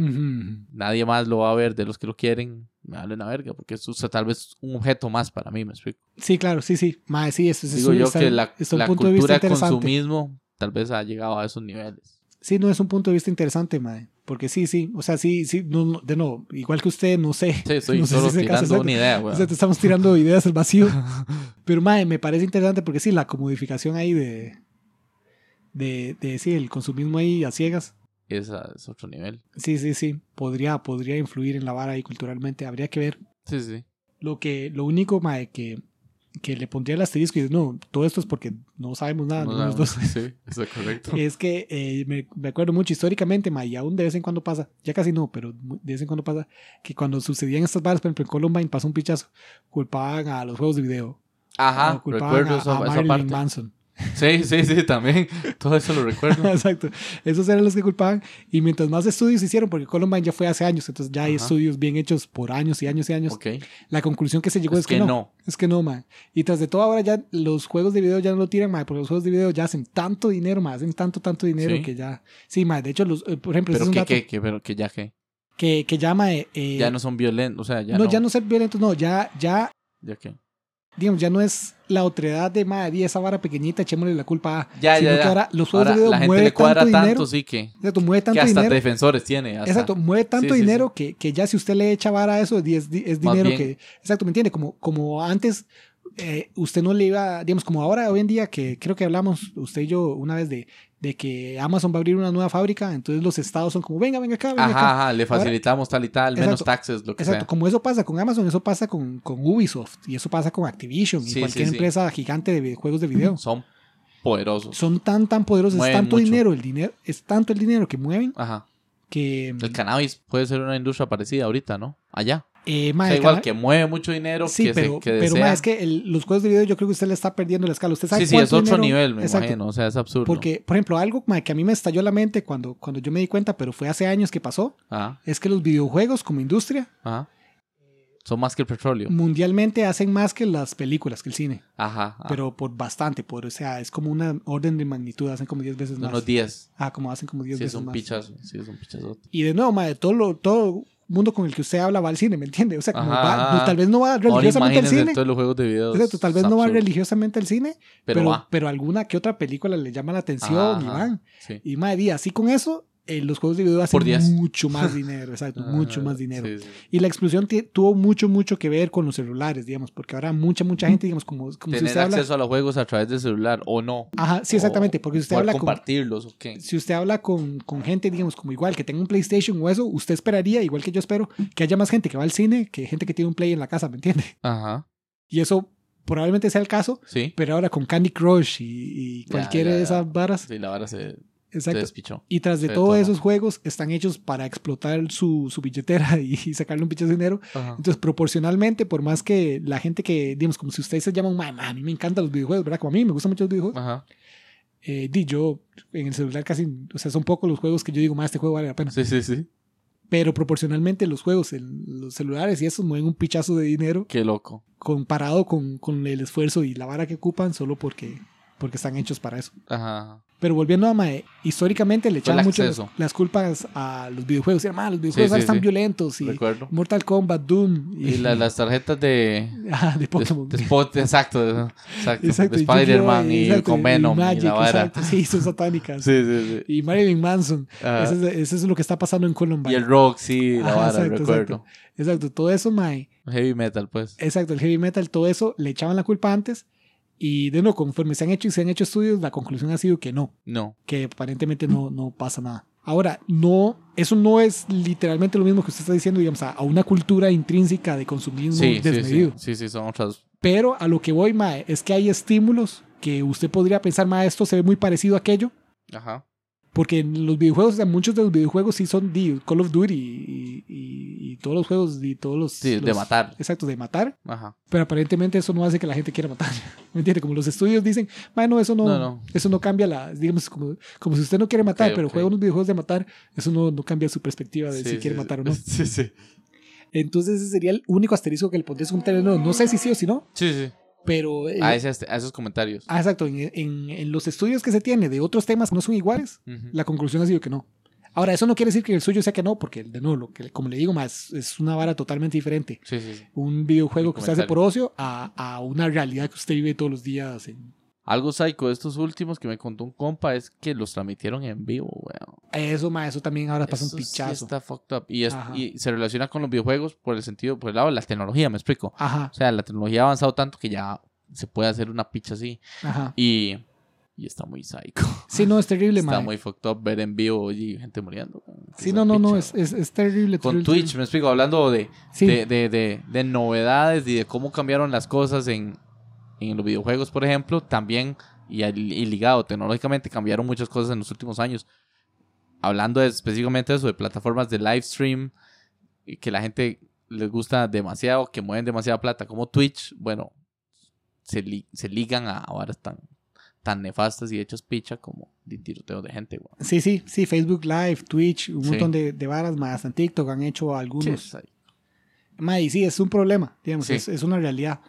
[SPEAKER 2] Nadie más lo va a ver de los que lo quieren. Me vale una verga, porque es o sea, tal vez un objeto más para mí, me explico.
[SPEAKER 1] Sí, claro, sí, sí. Mae, sí, eso, eso
[SPEAKER 2] Digo
[SPEAKER 1] es-
[SPEAKER 2] yo
[SPEAKER 1] está-
[SPEAKER 2] que la, cultura de consumismo tal vez ha llegado a esos niveles.
[SPEAKER 1] Sí, no es un punto de vista interesante, mae. Porque sí, sí. O sea, sí, sí. No, no, de no, igual que usted, no sé.
[SPEAKER 2] Sí, estoy
[SPEAKER 1] no sé
[SPEAKER 2] solo
[SPEAKER 1] si
[SPEAKER 2] tirando
[SPEAKER 1] exacto.
[SPEAKER 2] una idea,
[SPEAKER 1] O
[SPEAKER 2] weón.
[SPEAKER 1] sea, te estamos tirando ideas al vacío. Pero, mae, me parece interesante porque sí, la comodificación ahí de. De, de sí, el consumismo ahí a ciegas.
[SPEAKER 2] Esa es otro nivel.
[SPEAKER 1] Sí, sí, sí. Podría, podría influir en la vara ahí culturalmente. Habría que ver.
[SPEAKER 2] Sí, sí.
[SPEAKER 1] Lo que, lo único, mae, que, que le pondría el asterisco y es, no, todo esto es porque no sabemos nada,
[SPEAKER 2] No,
[SPEAKER 1] dos.
[SPEAKER 2] sí, eso es correcto.
[SPEAKER 1] es que eh, me, me acuerdo mucho históricamente, ma, y aún de vez en cuando pasa, ya casi no, pero de vez en cuando pasa, que cuando sucedían estas barras, por ejemplo, en Columbine pasó un pichazo, culpaban a los juegos de video,
[SPEAKER 2] Ajá,
[SPEAKER 1] culpaban
[SPEAKER 2] recuerdo
[SPEAKER 1] a,
[SPEAKER 2] esa,
[SPEAKER 1] a
[SPEAKER 2] esa
[SPEAKER 1] Marilyn
[SPEAKER 2] parte.
[SPEAKER 1] Manson.
[SPEAKER 2] Sí, sí, sí, también. Todo eso lo recuerdo.
[SPEAKER 1] Exacto, esos eran los que culpaban, y mientras más estudios hicieron, porque Columbine ya fue hace años, entonces ya hay
[SPEAKER 2] Ajá.
[SPEAKER 1] estudios bien hechos por años y años y años,
[SPEAKER 2] ok.
[SPEAKER 1] la conclusión que se llegó
[SPEAKER 2] Es
[SPEAKER 1] es, que,
[SPEAKER 2] que
[SPEAKER 1] no.
[SPEAKER 2] no.
[SPEAKER 1] Es que no, man. Y tras de todo, ahora ya los juegos de video ya no lo tiran, man, porque los juegos de video ya hacen tanto dinero, man, hacen tanto, tanto dinero
[SPEAKER 2] Sí.
[SPEAKER 1] que ya. Sí, man, de hecho, los, eh, por ejemplo,
[SPEAKER 2] Pero
[SPEAKER 1] dato.
[SPEAKER 2] que, que, pero que ya que.
[SPEAKER 1] que, que llama... eh, eh,
[SPEAKER 2] ya no son violentos, o sea, ya
[SPEAKER 1] no,
[SPEAKER 2] no.
[SPEAKER 1] ya no ser violentos, no, ya, ya,
[SPEAKER 2] ¿Ya qué?
[SPEAKER 1] Digamos, ya no es la otredad de madre, esa vara pequeñita, echémosle la culpa a...
[SPEAKER 2] Ya,
[SPEAKER 1] sino
[SPEAKER 2] ya,
[SPEAKER 1] que ahora los juegos
[SPEAKER 2] Ahora
[SPEAKER 1] de video
[SPEAKER 2] la gente
[SPEAKER 1] mueven
[SPEAKER 2] le cuadra
[SPEAKER 1] tanto
[SPEAKER 2] tanto,
[SPEAKER 1] dinero,
[SPEAKER 2] sí, que,
[SPEAKER 1] exacto, mueve
[SPEAKER 2] que
[SPEAKER 1] tanto
[SPEAKER 2] hasta
[SPEAKER 1] dinero,
[SPEAKER 2] defensores tiene. hasta-
[SPEAKER 1] exacto, mueve tanto
[SPEAKER 2] sí, sí.
[SPEAKER 1] dinero Que, que ya si usted le echa vara a eso, es, dinero que, exacto, ¿me entiende? Como, como antes, eh, usted no le iba, digamos, como ahora, hoy en día, que creo que hablamos usted y yo una vez de, de que Amazon va a abrir una nueva fábrica, entonces los estados son como, venga, venga acá, venga acá.
[SPEAKER 2] Ajá, ajá, le facilitamos tal y tal, menos taxes, lo que
[SPEAKER 1] Exacto,
[SPEAKER 2] sea.
[SPEAKER 1] como eso pasa con Amazon, eso pasa con, con Ubisoft y eso pasa con Activision y
[SPEAKER 2] Sí,
[SPEAKER 1] cualquier
[SPEAKER 2] sí, sí.
[SPEAKER 1] empresa gigante de videojuegos de video.
[SPEAKER 2] Son poderosos.
[SPEAKER 1] Son tan, tan poderosos, es tanto
[SPEAKER 2] mucho.
[SPEAKER 1] dinero, el dinero, es tanto el dinero que mueven
[SPEAKER 2] Ajá.
[SPEAKER 1] que...
[SPEAKER 2] El cannabis puede ser una industria parecida ahorita, ¿no? Allá.
[SPEAKER 1] Eh,
[SPEAKER 2] O sea, igual que mueve mucho dinero,
[SPEAKER 1] Sí,
[SPEAKER 2] que,
[SPEAKER 1] pero,
[SPEAKER 2] se, que
[SPEAKER 1] pero es que el- los juegos de video yo creo que usted le está perdiendo la escala. Usted sabe
[SPEAKER 2] sí, sí, es otro
[SPEAKER 1] dinero-
[SPEAKER 2] nivel, me
[SPEAKER 1] Exacto.
[SPEAKER 2] imagino. O sea, es absurdo.
[SPEAKER 1] Porque, por ejemplo, algo que a mí me estalló la mente cuando, cuando yo me di cuenta, pero fue hace años que pasó,
[SPEAKER 2] Ajá,
[SPEAKER 1] es que los videojuegos como industria
[SPEAKER 2] ajá. Son más que el petróleo.
[SPEAKER 1] mundialmente hacen más que las películas, que el cine.
[SPEAKER 2] Ajá. ajá.
[SPEAKER 1] Pero por bastante, por, o sea, es como una orden de magnitud, hacen como 10 veces más.
[SPEAKER 2] Unos 10.
[SPEAKER 1] Ah, como hacen como 10
[SPEAKER 2] Sí, es
[SPEAKER 1] veces
[SPEAKER 2] un
[SPEAKER 1] más.
[SPEAKER 2] pichazo. Sí, es un pichazo.
[SPEAKER 1] Y de nuevo, ma, de todo lo, todo mundo con el que usted habla va al cine, ¿me entiende? O sea, como va- tal vez no va religiosamente al cine.
[SPEAKER 2] todos los juegos de video.
[SPEAKER 1] Exacto, tal vez no va religiosamente al cine,
[SPEAKER 2] Pero,
[SPEAKER 1] pero, pero alguna que otra película le llama la atención y
[SPEAKER 2] Ajá,
[SPEAKER 1] van.
[SPEAKER 2] Sí.
[SPEAKER 1] Y día, así con eso, eh, los juegos de video hacen
[SPEAKER 2] Por
[SPEAKER 1] mucho más dinero, exacto, mucho
[SPEAKER 2] Ah,
[SPEAKER 1] más dinero.
[SPEAKER 2] sí, sí.
[SPEAKER 1] Y la explosión tuvo mucho, mucho que ver con los celulares, digamos, porque ahora mucha, mucha gente, digamos, como, como si
[SPEAKER 2] Tener
[SPEAKER 1] usted habla...
[SPEAKER 2] acceso a los juegos a través del celular o no.
[SPEAKER 1] Ajá, sí, exactamente, porque si usted habla con,
[SPEAKER 2] compartirlos o qué.
[SPEAKER 1] si usted habla con, con gente, digamos, como igual, que tenga un PlayStation o eso, usted esperaría, igual que yo espero, que haya más gente que va al cine que gente que tiene un Play en la casa, ¿me entiende?
[SPEAKER 2] Ajá.
[SPEAKER 1] Y eso probablemente sea el caso,
[SPEAKER 2] Sí.
[SPEAKER 1] pero ahora con Candy Crush y, y
[SPEAKER 2] Ya,
[SPEAKER 1] cualquiera
[SPEAKER 2] ya,
[SPEAKER 1] de
[SPEAKER 2] ya.
[SPEAKER 1] esas varas,
[SPEAKER 2] Sí, la vara se
[SPEAKER 1] exacto.
[SPEAKER 2] despichó.
[SPEAKER 1] Y tras de todos esos juegos están hechos para explotar su, su billetera y, sacarle un pinche dinero.
[SPEAKER 2] Ajá.
[SPEAKER 1] Entonces, proporcionalmente, por más que la gente que, digamos, como si ustedes se llaman, "Ma, ma, a mí me encantan los videojuegos, ¿verdad? Como a mí me gustan mucho los videojuegos.
[SPEAKER 2] Ajá.
[SPEAKER 1] Eh, di, yo en el celular casi, o sea, son pocos los juegos que yo digo, más este juego vale la pena.
[SPEAKER 2] Sí, sí, sí.
[SPEAKER 1] Pero proporcionalmente los juegos en los celulares y esos mueven un pichazo de dinero
[SPEAKER 2] Qué loco.
[SPEAKER 1] comparado con, con el esfuerzo y la vara que ocupan solo porque, porque están hechos para eso.
[SPEAKER 2] Ajá.
[SPEAKER 1] Pero volviendo a Mae, históricamente le echaban mucho las, las culpas a los videojuegos. "Ma, los videojuegos
[SPEAKER 2] Sí, sí,
[SPEAKER 1] están
[SPEAKER 2] sí.
[SPEAKER 1] violentos y
[SPEAKER 2] Recuerdo.
[SPEAKER 1] Mortal Kombat, Doom y,
[SPEAKER 2] Y la- las tarjetas de.
[SPEAKER 1] Ah, de
[SPEAKER 2] de,
[SPEAKER 1] Pokémon.
[SPEAKER 2] de Spot, exacto. de- Exacto.
[SPEAKER 1] Exacto,
[SPEAKER 2] de
[SPEAKER 1] y!
[SPEAKER 2] Spider-Man y,
[SPEAKER 1] exacto,
[SPEAKER 2] con Venom y,
[SPEAKER 1] Magic,
[SPEAKER 2] la vara.
[SPEAKER 1] exacto, sí, son satánicas.
[SPEAKER 2] Sí, sí, sí.
[SPEAKER 1] Y Marilyn Manson. Eso, es, eso es lo que está pasando en Columbine.
[SPEAKER 2] Y el rock, sí, la
[SPEAKER 1] Ajá,
[SPEAKER 2] vara,
[SPEAKER 1] exacto,
[SPEAKER 2] recuerdo.
[SPEAKER 1] Exacto, todo eso, Mae.
[SPEAKER 2] Heavy metal, pues.
[SPEAKER 1] Exacto, el heavy metal, todo eso le echaban la culpa antes. Y de nuevo, conforme se han hecho y se han hecho estudios, la conclusión ha sido que no,
[SPEAKER 2] No.
[SPEAKER 1] que aparentemente no, no pasa nada. Ahora, no, eso no es literalmente lo mismo que usted está diciendo, digamos, a, una cultura intrínseca de consumismo
[SPEAKER 2] Sí, sí,
[SPEAKER 1] desmedido.
[SPEAKER 2] sí. Sí, sí, son otras.
[SPEAKER 1] Pero a lo que voy, Mae, es que hay estímulos que usted podría pensar, Mae, esto se ve muy parecido a aquello.
[SPEAKER 2] Ajá.
[SPEAKER 1] Porque en los videojuegos, o sea, muchos de los videojuegos sí son di, Call of Duty y, y- y todos los juegos y todos los...
[SPEAKER 2] Sí, de matar.
[SPEAKER 1] Exacto, de matar.
[SPEAKER 2] Ajá.
[SPEAKER 1] Pero aparentemente eso no hace que la gente quiera matar. ¿Me entiende? Como los estudios dicen, bueno, eso no,
[SPEAKER 2] No, no.
[SPEAKER 1] eso no cambia la, digamos, como, como si usted no quiere matar, pero juega unos videojuegos de matar, eso no, no cambia su perspectiva de
[SPEAKER 2] Sí,
[SPEAKER 1] si quiere
[SPEAKER 2] sí,
[SPEAKER 1] matar o no.
[SPEAKER 2] Sí, sí.
[SPEAKER 1] Entonces ese sería el único asterisco que le pondría a su comentario. No, no sé si sí o si no,
[SPEAKER 2] Sí, sí.
[SPEAKER 1] Pero... eh,
[SPEAKER 2] A, ese- a esos comentarios.
[SPEAKER 1] ah, exacto, en, en- en los estudios que se tiene de otros temas que no son iguales, la conclusión ha sido que no. Ahora, eso no quiere decir que el suyo sea que no, porque de nuevo, lo que, como le digo más, es una vara totalmente diferente.
[SPEAKER 2] Sí, sí, sí.
[SPEAKER 1] Un videojuego que usted hace por ocio a, a una realidad que usted vive todos los días. en-
[SPEAKER 2] Algo psycho de estos últimos que me contó un compa es que los transmitieron en vivo, weón.
[SPEAKER 1] Eso, ma, eso también ahora pasa
[SPEAKER 2] Eso
[SPEAKER 1] un
[SPEAKER 2] sí
[SPEAKER 1] pichazo.
[SPEAKER 2] está fucked up. Y, es-
[SPEAKER 1] Ajá.
[SPEAKER 2] y se relaciona con los videojuegos por el sentido, por el lado de la tecnología, me explico.
[SPEAKER 1] Ajá,
[SPEAKER 2] O sea, la tecnología ha avanzado tanto que ya se puede hacer una picha así.
[SPEAKER 1] ajá.
[SPEAKER 2] Y, y está muy psycho.
[SPEAKER 1] Sí, no, es terrible,
[SPEAKER 2] Está
[SPEAKER 1] ma.
[SPEAKER 2] muy fucked up ver en vivo y gente muriendo.
[SPEAKER 1] Sí, no, no, no, es, es, es terrible.
[SPEAKER 2] Con
[SPEAKER 1] terrible,
[SPEAKER 2] Twitch, me explico, hablando de,
[SPEAKER 1] Sí,
[SPEAKER 2] de, de, de- de novedades y de cómo cambiaron las cosas en, en los videojuegos, por ejemplo, también, y, ligado tecnológicamente, cambiaron muchas cosas en los últimos años. Hablando de- específicamente de eso, de plataformas de live stream, que la gente les gusta demasiado, que mueven demasiada plata, como Twitch, bueno, se, li- se ligan a varas tan, tan nefastas y hechas picha como de tiroteo de gente.
[SPEAKER 1] sí, sí, sí, Facebook Live, Twitch, un
[SPEAKER 2] Sí.
[SPEAKER 1] montón de, de varas más. En TikTok han hecho
[SPEAKER 2] Sí,
[SPEAKER 1] algunos.
[SPEAKER 2] es ahí.
[SPEAKER 1] Ma, y sí, es un problema, digamos,
[SPEAKER 2] Sí.
[SPEAKER 1] es, es una realidad.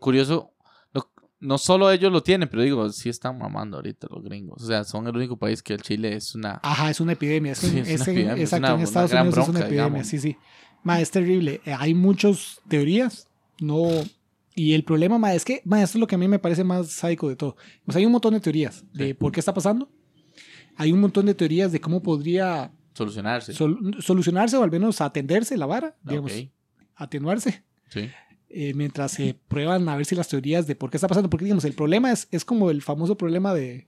[SPEAKER 2] curioso, no solo ellos lo tienen, pero digo, sí están mamando ahorita los gringos. O sea, son el único país que el Chile es una...
[SPEAKER 1] Ajá, es una epidemia. Es,
[SPEAKER 2] Sí, es
[SPEAKER 1] es
[SPEAKER 2] una
[SPEAKER 1] en-
[SPEAKER 2] epidemia, es
[SPEAKER 1] exacto,
[SPEAKER 2] una-
[SPEAKER 1] en Estados Unidos es una epidemia.
[SPEAKER 2] digamos.
[SPEAKER 1] Sí, sí. Ma, es terrible. Eh, Hay muchas teorías. No... Y el problema, ma, es que, ma, esto es lo que a mí me parece más sádico de todo. Sea, hay un montón de teorías de
[SPEAKER 2] Sí.
[SPEAKER 1] por qué está pasando. Hay un montón de teorías de cómo podría
[SPEAKER 2] Solucionarse.
[SPEAKER 1] sol- solucionarse o al menos atenderse la vara, digamos, atenuarse.
[SPEAKER 2] Sí.
[SPEAKER 1] Eh, mientras se prueban a ver si las teorías de por qué está pasando, porque digamos, el problema es, es como el famoso problema de,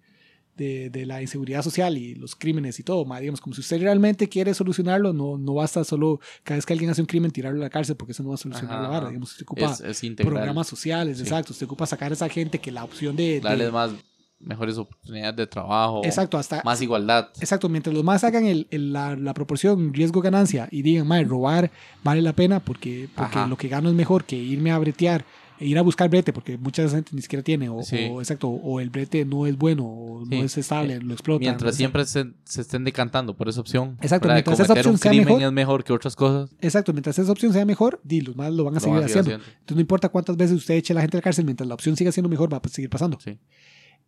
[SPEAKER 1] de, de la inseguridad social y los crímenes y todo, ma, digamos, como si usted realmente quiere solucionarlo, no, no basta solo cada vez que alguien hace un crimen tirarlo a la cárcel, porque eso no va a solucionar
[SPEAKER 2] Ajá,
[SPEAKER 1] la
[SPEAKER 2] ajá.
[SPEAKER 1] digamos, usted ocupa
[SPEAKER 2] Es, es integral.
[SPEAKER 1] programas sociales,
[SPEAKER 2] Sí.
[SPEAKER 1] exacto, usted ocupa sacar a esa gente que la opción de... de-
[SPEAKER 2] Darles más, mejores oportunidades de trabajo.
[SPEAKER 1] exacto, hasta...
[SPEAKER 2] Más igualdad.
[SPEAKER 1] Exacto, mientras los más hagan el, el- la, la proporción riesgo-ganancia y digan, madre, robar vale la pena porque, porque lo que gano es mejor que irme a bretear e ir a buscar brete porque mucha gente ni siquiera tiene o,
[SPEAKER 2] Sí.
[SPEAKER 1] o- exacto o el brete no es bueno o
[SPEAKER 2] Sí.
[SPEAKER 1] no es estable lo explotan
[SPEAKER 2] Mientras siempre se, se estén decantando por esa opción.
[SPEAKER 1] Exacto, mientras esa
[SPEAKER 2] Cometer un
[SPEAKER 1] opción sea
[SPEAKER 2] crimen
[SPEAKER 1] mejor.
[SPEAKER 2] es mejor que otras cosas.
[SPEAKER 1] exacto mientras esa opción sea mejor di, los más lo van a
[SPEAKER 2] lo
[SPEAKER 1] seguir
[SPEAKER 2] van a seguir
[SPEAKER 1] haciendo
[SPEAKER 2] haciendo.
[SPEAKER 1] entonces no importa cuántas veces usted eche a la gente a la cárcel mientras la opción siga siendo mejor va a seguir pasando
[SPEAKER 2] Sí.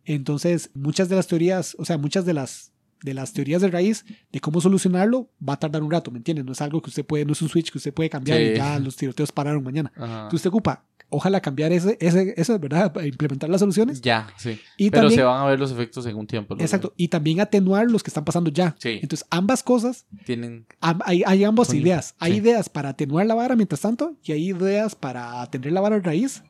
[SPEAKER 1] Entonces muchas de las teorías o sea muchas de las de las teorías de raíz de cómo solucionarlo va a tardar un rato, ¿me entiendes? No es algo que usted puede, no es un switch que usted puede cambiar
[SPEAKER 2] Sí.
[SPEAKER 1] y ya los tiroteos pararon mañana.
[SPEAKER 2] Ajá.
[SPEAKER 1] Entonces usted ocupa, ojalá cambiar ese, ese, eso, ¿verdad? Implementar las soluciones.
[SPEAKER 2] Ya, sí.
[SPEAKER 1] Y
[SPEAKER 2] Pero
[SPEAKER 1] también,
[SPEAKER 2] se van a ver los efectos en un tiempo.
[SPEAKER 1] exacto, y también atenuar los que están pasando ya.
[SPEAKER 2] Sí.
[SPEAKER 1] Entonces ambas cosas,
[SPEAKER 2] Tienen.
[SPEAKER 1] hay, hay ambas ideas. Hay
[SPEAKER 2] sí.
[SPEAKER 1] ideas para atenuar la vara mientras tanto y hay ideas para atender la vara de raíz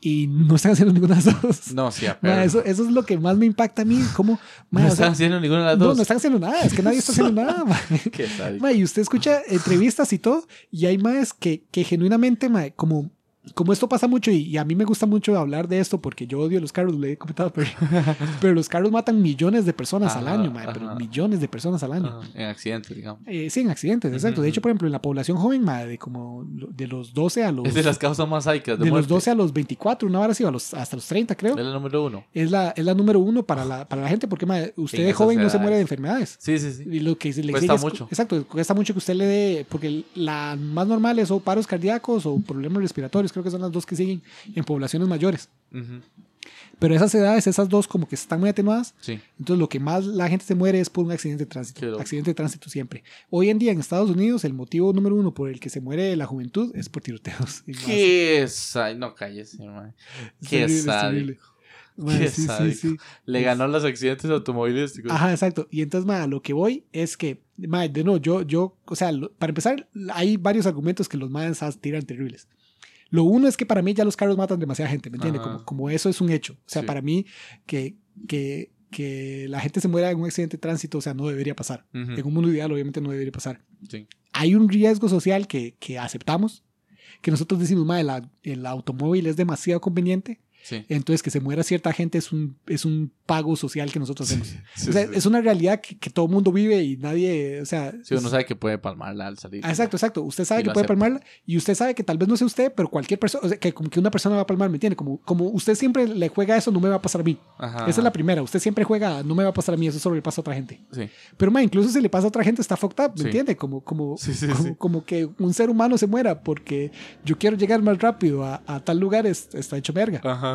[SPEAKER 1] Y no están haciendo ninguna de las dos.
[SPEAKER 2] No, sí,
[SPEAKER 1] Ma,
[SPEAKER 2] perro.
[SPEAKER 1] eso, eso es lo que más me impacta a mí. ¿Cómo? ma,
[SPEAKER 2] No
[SPEAKER 1] o sea,
[SPEAKER 2] están haciendo ninguna de las
[SPEAKER 1] no,
[SPEAKER 2] dos.
[SPEAKER 1] no están haciendo nada. Es que nadie está haciendo nada. ma.
[SPEAKER 2] Qué sádico.
[SPEAKER 1] Ma, y usted escucha entrevistas y todo, y hay más que, que genuinamente, ma, como, como esto pasa mucho, y, y a mí me gusta mucho hablar de esto porque yo odio los carros, le he comentado, pero, pero los carros matan millones de personas al
[SPEAKER 2] Ajá,
[SPEAKER 1] año, ma, pero millones de personas al año.
[SPEAKER 2] Ajá, En accidentes, digamos.
[SPEAKER 1] Eh, sí, en accidentes, exacto.
[SPEAKER 2] Ujú,
[SPEAKER 1] De hecho, por ejemplo, en la población joven, ma, de como de los 12 a los,
[SPEAKER 2] Es de las causas más sádicas de,
[SPEAKER 1] de los
[SPEAKER 2] muerte.
[SPEAKER 1] 12 a los 24, una hora así, a los, hasta los 30, creo.
[SPEAKER 2] Es el número uno.
[SPEAKER 1] Es la, es la número uno para la, para la gente porque ma, usted de joven no se muere de enfermedades.
[SPEAKER 2] Sí, sí, sí.
[SPEAKER 1] Y lo que le
[SPEAKER 2] Cuesta
[SPEAKER 1] es-
[SPEAKER 2] mucho.
[SPEAKER 1] Exacto, cuesta mucho que usted le dé, porque la más normal es o paros cardíacos o problemas respiratorios, creo que son las dos que siguen en poblaciones mayores.
[SPEAKER 2] Ujú.
[SPEAKER 1] Pero esas edades, esas dos como que están muy atenuadas,
[SPEAKER 2] Sí.
[SPEAKER 1] entonces lo que más la gente se muere es por un accidente de tránsito. Accidente de tránsito siempre. Hoy en día en Estados Unidos el motivo número uno por el que se muere la juventud es por tiroteos.
[SPEAKER 2] Qué sádico. No, cállese, man.
[SPEAKER 1] es
[SPEAKER 2] Qué
[SPEAKER 1] es
[SPEAKER 2] sádico.
[SPEAKER 1] terrible. Ma,
[SPEAKER 2] Qué
[SPEAKER 1] sí, sí, sí.
[SPEAKER 2] Le ganó los accidentes automovilísticos.
[SPEAKER 1] Ajá, exacto. Y entonces, ma, a lo que voy es que, ma, de nuevo, yo, yo, o sea, lo- para empezar, hay varios argumentos que los más tiran terribles. Lo uno es que para mí ya los carros matan demasiada gente, ¿me entiendes? Como, como eso es un hecho. O sea,
[SPEAKER 2] Sí.
[SPEAKER 1] para mí que, que, que la gente se muera en un accidente de tránsito, o sea, no debería pasar.
[SPEAKER 2] Ujú.
[SPEAKER 1] En un mundo ideal, obviamente, no debería pasar.
[SPEAKER 2] Sí.
[SPEAKER 1] Hay un riesgo social que, que aceptamos, que nosotros decimos, ma, el, au- el automóvil es demasiado conveniente,
[SPEAKER 2] Sí.
[SPEAKER 1] entonces que se muera cierta gente es un, es un pago social que nosotros hacemos.
[SPEAKER 2] Sí,
[SPEAKER 1] O sea,
[SPEAKER 2] sí.
[SPEAKER 1] es una realidad que, que todo el mundo vive y nadie, o sea...
[SPEAKER 2] Sí, uno
[SPEAKER 1] es-
[SPEAKER 2] sabe que puede palmarla al salir.
[SPEAKER 1] Ah, Exacto, exacto. Usted sabe que puede
[SPEAKER 2] acepta.
[SPEAKER 1] palmarla y usted sabe que tal vez no sea usted, pero cualquier persona, o sea, que como que una persona va a palmar, ¿me entiende? Como, como usted siempre le juega eso, no me va a pasar a mí.
[SPEAKER 2] Ajá.
[SPEAKER 1] Esa es la primera. Usted siempre juega, no me va a pasar a mí, eso solo le pasa a otra gente.
[SPEAKER 2] Sí.
[SPEAKER 1] Pero ma, incluso si le pasa a otra gente, está fucked up, ¿me entiende? Como, como, como, como que un ser humano se muera porque yo quiero llegar más rápido a, a tal lugar, es- está hecho verga.
[SPEAKER 2] Ajá.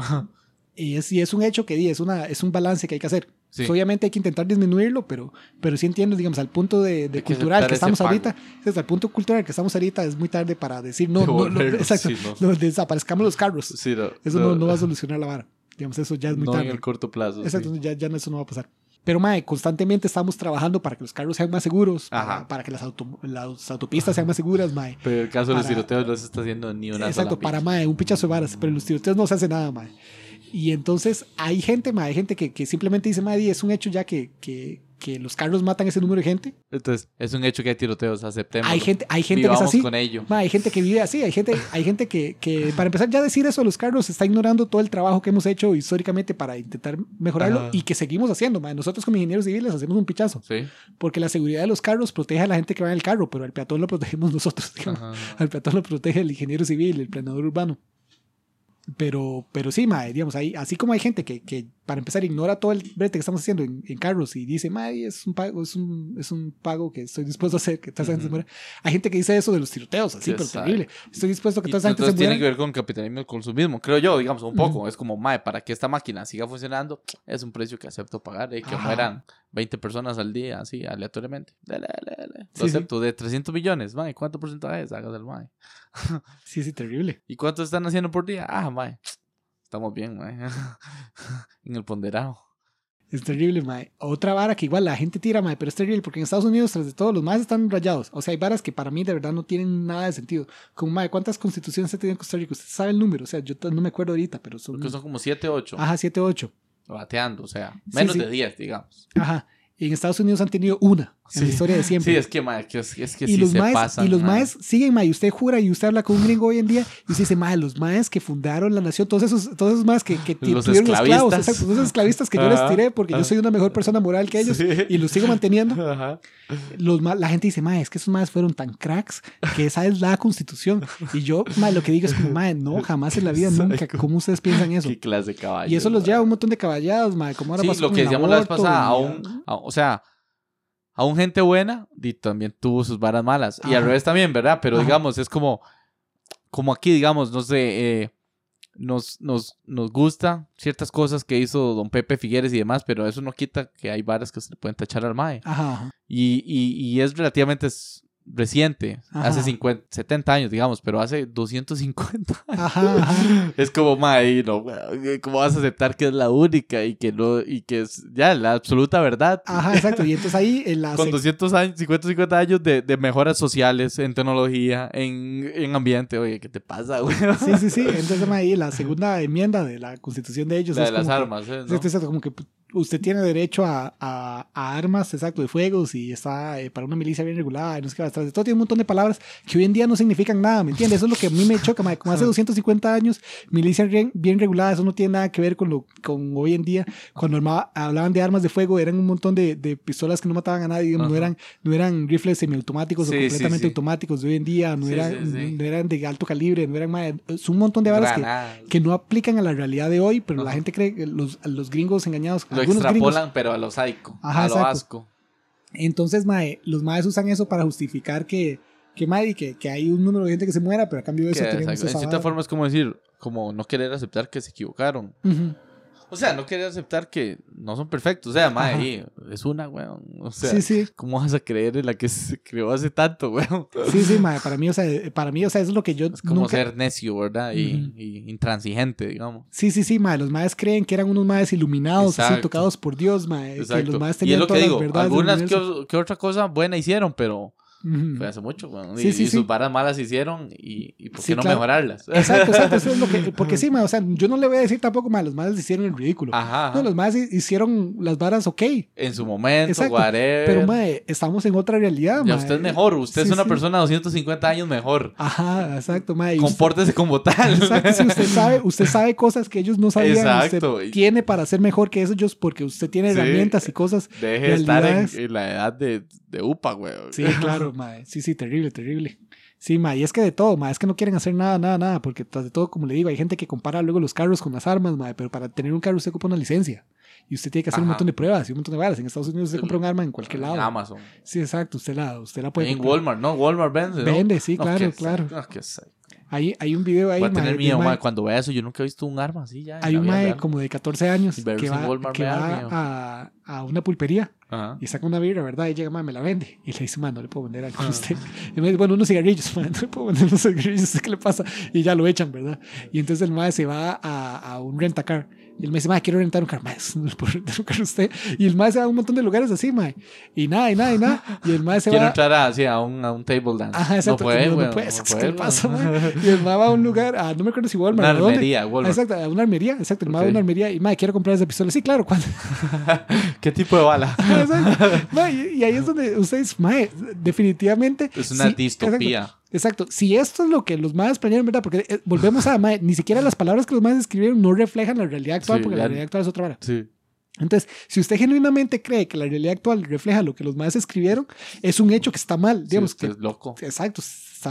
[SPEAKER 1] Y es, y es un hecho que di, es, una, es un balance que hay que hacer.
[SPEAKER 2] Sí.
[SPEAKER 1] Pues, Obviamente hay que intentar disminuirlo, pero, pero sí entiendo, digamos, al punto de, de cultural que estamos ahorita, desde el punto cultural que estamos ahorita, es muy tarde para decir, no, no, no, exacto,
[SPEAKER 2] sí, no.
[SPEAKER 1] no, desaparezcamos los carros.
[SPEAKER 2] Sí, no,
[SPEAKER 1] Eso no, no va a solucionar la vara. Digamos, eso ya es muy
[SPEAKER 2] no
[SPEAKER 1] tarde.
[SPEAKER 2] en el corto plazo.
[SPEAKER 1] Exacto, ya, ya no- eso no va a pasar. Pero, mae, constantemente estamos trabajando para que los carros sean más seguros, para,
[SPEAKER 2] Ajá.
[SPEAKER 1] para que las, auto- las autopistas sean más seguras, mae.
[SPEAKER 2] Pero el caso de los
[SPEAKER 1] Para-
[SPEAKER 2] tiroteos no se está haciendo ni una
[SPEAKER 1] Exacto,
[SPEAKER 2] sola
[SPEAKER 1] para mae, un pichazo de varas, pero en los tiroteos no se hace nada, mae. Y entonces hay gente, mae, hay gente que, que simplemente dice, mae, di, es un hecho ya que, que, que los carros matan ese número de gente.
[SPEAKER 2] Entonces, es un hecho que hay tiroteos, aceptemos.
[SPEAKER 1] Hay gente, hay gente que es
[SPEAKER 2] Vivamos
[SPEAKER 1] así.
[SPEAKER 2] con ello.
[SPEAKER 1] Ma, hay gente que vive así, hay gente, hay gente que, que, para empezar ya decir eso a los carros, está ignorando todo el trabajo que hemos hecho históricamente para intentar mejorarlo
[SPEAKER 2] Ajá.
[SPEAKER 1] y que seguimos haciendo. ma. Nosotros como ingenieros civiles hacemos un pichazo,
[SPEAKER 2] Sí.
[SPEAKER 1] porque la seguridad de los carros protege a la gente que va en el carro, pero al peatón lo protegemos nosotros. Al peatón lo protege el ingeniero civil, el planeador urbano. Pero, pero sí, ma, digamos, hay, así como hay gente que, que para empezar, ignora todo el brete que estamos haciendo en, en carros y dice, mae, es un pago, es un, es un pago que estoy dispuesto a hacer, que toda esa gente se muera. Hay gente que dice eso de los tiroteos, así,
[SPEAKER 2] Sí,
[SPEAKER 1] pero terrible. Estoy dispuesto a que toda esa gente se
[SPEAKER 2] entonces tiene
[SPEAKER 1] muera.
[SPEAKER 2] que ver con capitalismo y consumismo, creo yo, digamos, un poco.
[SPEAKER 1] Ujú.
[SPEAKER 2] Es como, mae, para que esta máquina siga funcionando, es un precio que acepto pagar y que
[SPEAKER 1] Ajá.
[SPEAKER 2] mueran 20 personas al día, así, aleatoriamente. Dale, dale, dale. Lo
[SPEAKER 1] Sí, sí.
[SPEAKER 2] acepto. De 300 millones, mae, ¿cuánto porcentaje es? Hagas el mae.
[SPEAKER 1] Sí, sí, terrible.
[SPEAKER 2] ¿Y cuánto están haciendo por día? Ah, mae. Estamos bien, mae. en el ponderado.
[SPEAKER 1] Es terrible, mae. Otra vara que igual la gente tira, mae, pero es terrible porque en Estados Unidos, tras de todo, los más están rayados. O sea, hay varas que para mí de verdad no tienen nada de sentido. Como, mae, ¿cuántas constituciones se tiene en Costa Rica? Usted sabe el número, o sea, yo no me acuerdo ahorita, pero son.
[SPEAKER 2] Porque son como 7, 8.
[SPEAKER 1] Ajá, 7, 8.
[SPEAKER 2] Bateando, o sea,
[SPEAKER 1] Sí,
[SPEAKER 2] menos
[SPEAKER 1] sí.
[SPEAKER 2] de 10, digamos.
[SPEAKER 1] Ajá. Y en Estados Unidos han tenido una en la
[SPEAKER 2] Sí.
[SPEAKER 1] historia de siempre.
[SPEAKER 2] Sí, es que, mae, que es, es que
[SPEAKER 1] y
[SPEAKER 2] sí
[SPEAKER 1] los
[SPEAKER 2] se
[SPEAKER 1] maes,
[SPEAKER 2] pasan.
[SPEAKER 1] y los
[SPEAKER 2] mae.
[SPEAKER 1] maes siguen, mae, y usted jura y usted habla con un gringo hoy en día y usted dice, mae, los maes que fundaron la nación, todos esos, todos esos maes que, que
[SPEAKER 2] Los
[SPEAKER 1] tuvieron esclavos,
[SPEAKER 2] esclavistas.
[SPEAKER 1] exacto, todos esos esclavistas que yo les tiré porque yo
[SPEAKER 2] ajá.
[SPEAKER 1] soy una mejor persona moral que ellos
[SPEAKER 2] Sí.
[SPEAKER 1] y los sigo manteniendo.
[SPEAKER 2] Ajá.
[SPEAKER 1] Los ma- la gente dice, mae, es que esos maes fueron tan cracks que esa es la constitución. Y yo, mae, lo que digo es como, mae, no, jamás en la vida, nunca. ¿Cómo ustedes piensan eso?
[SPEAKER 2] Qué clase de caballo.
[SPEAKER 1] Y eso los lleva a un montón de caballados, mae, como ahora
[SPEAKER 2] Sí,
[SPEAKER 1] pasó
[SPEAKER 2] lo que decíamos la vez pasada, aún, a- o sea, aún gente buena y también tuvo sus varas malas. Y al revés también, ¿verdad? Pero
[SPEAKER 1] Ajá.
[SPEAKER 2] digamos, es como, como aquí, digamos, no sé, eh, nos, nos, nos gusta ciertas cosas que hizo don Pepe Figueres y demás, pero eso no quita que hay varas que se le pueden tachar al MAE.
[SPEAKER 1] Ajá.
[SPEAKER 2] Y, y, y es relativamente reciente,
[SPEAKER 1] Ajá.
[SPEAKER 2] hace 50, 70 años, digamos, pero hace 250
[SPEAKER 1] Ajá, ajá.
[SPEAKER 2] es como, mae, no, ¿cómo vas a aceptar que es la única y que no, y que es ya la absoluta verdad?
[SPEAKER 1] Ajá, exacto. Y entonces ahí en la
[SPEAKER 2] Con
[SPEAKER 1] sec-
[SPEAKER 2] 200 años, 50, 50 años de, de mejoras sociales, en tecnología, en, en ambiente, oye, ¿qué te pasa, güey?
[SPEAKER 1] Sí, sí, sí. Entonces ahí la segunda enmienda de la constitución de ellos
[SPEAKER 2] La
[SPEAKER 1] es
[SPEAKER 2] de las
[SPEAKER 1] como que-
[SPEAKER 2] armas, ¿eh? ¿no?
[SPEAKER 1] Exacto, como que p- usted tiene derecho a, a- a armas, exacto, de fuegos y está eh, para una milicia bien regulada y no sé qué va atrás todo. Tiene un montón de palabras que hoy en día no significan nada, ¿me entiendes? Eso es lo que a mí me choca, mae. Como hace 250 años, milicia bien, bien regulada, eso no tiene nada que ver con lo con hoy en día. Cuando armaba- hablaban de armas de fuego, eran un montón de, de pistolas que no mataban a nadie, no eran, no eran rifles semiautomáticos
[SPEAKER 2] Sí,
[SPEAKER 1] o
[SPEAKER 2] sí,
[SPEAKER 1] completamente
[SPEAKER 2] sí.
[SPEAKER 1] automáticos de hoy en día, no,
[SPEAKER 2] Sí,
[SPEAKER 1] eran,
[SPEAKER 2] sí, sí.
[SPEAKER 1] no eran de alto calibre, no eran, mae, es un montón de balas que, que no aplican a la realidad de hoy, pero la
[SPEAKER 2] Ajá.
[SPEAKER 1] gente cree que los, los gringos engañados,
[SPEAKER 2] Lo
[SPEAKER 1] algunos gringos,
[SPEAKER 2] extrapolan, pero a lo
[SPEAKER 1] Ajá,
[SPEAKER 2] a lo
[SPEAKER 1] exacto.
[SPEAKER 2] asco.
[SPEAKER 1] entonces mae, los maes usan eso para justificar que que, mae, que, que hay un número de gente que se muera, pero a cambio de eso tenemos.
[SPEAKER 2] En cierta forma es como decir, como no querer aceptar que se equivocaron.
[SPEAKER 1] Ujú.
[SPEAKER 2] O sea, no querer aceptar que no son perfectos. O sea, ahí, es una, weón. O sea,
[SPEAKER 1] sí, sí,
[SPEAKER 2] ¿cómo vas a creer en la que se creó hace tanto, weón?
[SPEAKER 1] sí, sí, mae, para mí, o sea, para mí, o sea, eso es lo que yo
[SPEAKER 2] Es como
[SPEAKER 1] nunca...
[SPEAKER 2] ser necio, ¿verdad? Y, y intransigente, digamos.
[SPEAKER 1] Sí, sí, sí, mae, los maes creen que eran unos maes iluminados, así,
[SPEAKER 2] Exacto.
[SPEAKER 1] tocados por Dios, mae, que los
[SPEAKER 2] Exacto.
[SPEAKER 1] maes
[SPEAKER 2] Y es
[SPEAKER 1] tenían
[SPEAKER 2] lo que digo, algunas que, otra cosa buena hicieron, pero. Fue hace mucho.
[SPEAKER 1] Sí,
[SPEAKER 2] y,
[SPEAKER 1] sí,
[SPEAKER 2] y
[SPEAKER 1] sí.
[SPEAKER 2] sus varas malas hicieron y, y ¿por qué
[SPEAKER 1] Sí,
[SPEAKER 2] no
[SPEAKER 1] claro.
[SPEAKER 2] mejorarlas?
[SPEAKER 1] Exacto, exacto, eso es lo que... Porque sí, o sea, yo no le voy a decir tampoco, mae, los maes hicieron el ridículo.
[SPEAKER 2] Ajá, ajá.
[SPEAKER 1] No, los maes hicieron las varas ok,
[SPEAKER 2] En su momento,
[SPEAKER 1] Exacto.
[SPEAKER 2] whatever.
[SPEAKER 1] pero mae, estamos en otra realidad,
[SPEAKER 2] ya
[SPEAKER 1] mae.
[SPEAKER 2] usted es mejor. Usted
[SPEAKER 1] Sí,
[SPEAKER 2] es una
[SPEAKER 1] sí.
[SPEAKER 2] persona de 250 años mejor.
[SPEAKER 1] Ajá, exacto, usted-
[SPEAKER 2] Compórtese como tal.
[SPEAKER 1] Exacto, si usted sabe, usted sabe cosas que ellos no sabían,
[SPEAKER 2] Exacto.
[SPEAKER 1] usted tiene para ser mejor que ellos porque usted tiene
[SPEAKER 2] Sí.
[SPEAKER 1] herramientas y cosas.
[SPEAKER 2] Deje de estar en, la edad de, de UPA, weón.
[SPEAKER 1] Sí, claro, mae. Sí, sí, terrible, terrible. Sí, mae, y es que de todo, mae, es que no quieren hacer nada, nada, nada, porque tras de todo, como le digo, hay gente que compara luego los carros con las armas, mae, pero para tener un carro usted ocupa una licencia. Y usted tiene que hacer un montón de pruebas y un montón de balas. En Estados Unidos usted compra un arma en cualquier lado.
[SPEAKER 2] En Amazon.
[SPEAKER 1] Sí, exacto, usted la, usted la puede
[SPEAKER 2] en
[SPEAKER 1] comprar.
[SPEAKER 2] Walmart, ¿no? Walmart vende, ¿no?
[SPEAKER 1] Vende, sí,
[SPEAKER 2] No,
[SPEAKER 1] claro,
[SPEAKER 2] qué
[SPEAKER 1] claro.
[SPEAKER 2] no, qué
[SPEAKER 1] Hay, hay un video ahí,
[SPEAKER 2] Voy a tener
[SPEAKER 1] de
[SPEAKER 2] miedo,
[SPEAKER 1] mae,
[SPEAKER 2] Cuando vea eso, yo nunca he visto un arma así ya.
[SPEAKER 1] Hay un mae como de 14 años
[SPEAKER 2] Verse
[SPEAKER 1] que va,
[SPEAKER 2] Walmart
[SPEAKER 1] que va a, a una pulpería
[SPEAKER 2] Ajá.
[SPEAKER 1] y saca una birra, ¿verdad? Y llega, mae, me la vende. Y le dice, mae, no le puedo vender algo a
[SPEAKER 2] Ah.
[SPEAKER 1] usted. Y me dice, bueno, unos cigarrillos, mae, no le puedo vender unos cigarrillos, ¿usted ¿qué le pasa? Y ya lo echan, ¿verdad? Y entonces el mae se va a, a un rentacar. Y él me dice, mae, quiero rentar un carro. Le puedo rentar un carro usted. Y el mae se va a un montón de lugares así, mae. Y nada, y nada, y nada. Y el mae se
[SPEAKER 2] Quiero
[SPEAKER 1] va...
[SPEAKER 2] entrar a, así, a, un, a un table dance.
[SPEAKER 1] Ajá, exacto.
[SPEAKER 2] No puede,
[SPEAKER 1] no, no
[SPEAKER 2] weón,
[SPEAKER 1] puede,
[SPEAKER 2] no
[SPEAKER 1] ¿qué le pasa, mae? Y el mae va a un lugar, a, no me acuerdo si Walmart,
[SPEAKER 2] Una armería, Walmart.
[SPEAKER 1] Exacto, a una armería, exacto. El mae va a una armería y, mae, quiero comprar esa pistola. Sí, claro, ¿cuándo?
[SPEAKER 2] ¿Qué tipo de bala?
[SPEAKER 1] Y y ahí es donde ustedes, mae, definitivamente.
[SPEAKER 2] Es una
[SPEAKER 1] sí,
[SPEAKER 2] distopía.
[SPEAKER 1] Exacto, exacto. Si esto es lo que los más planearon, ¿verdad? Porque eh, volvemos a, mae, ni siquiera las palabras que los más escribieron no reflejan la realidad actual,
[SPEAKER 2] Sí,
[SPEAKER 1] porque la realidad actual es otra vara.
[SPEAKER 2] Sí.
[SPEAKER 1] Entonces, si usted genuinamente cree que la realidad actual refleja lo que los más escribieron, es un hecho que está mal.
[SPEAKER 2] Sí,
[SPEAKER 1] Digamos
[SPEAKER 2] usted
[SPEAKER 1] que
[SPEAKER 2] es loco.
[SPEAKER 1] Exacto,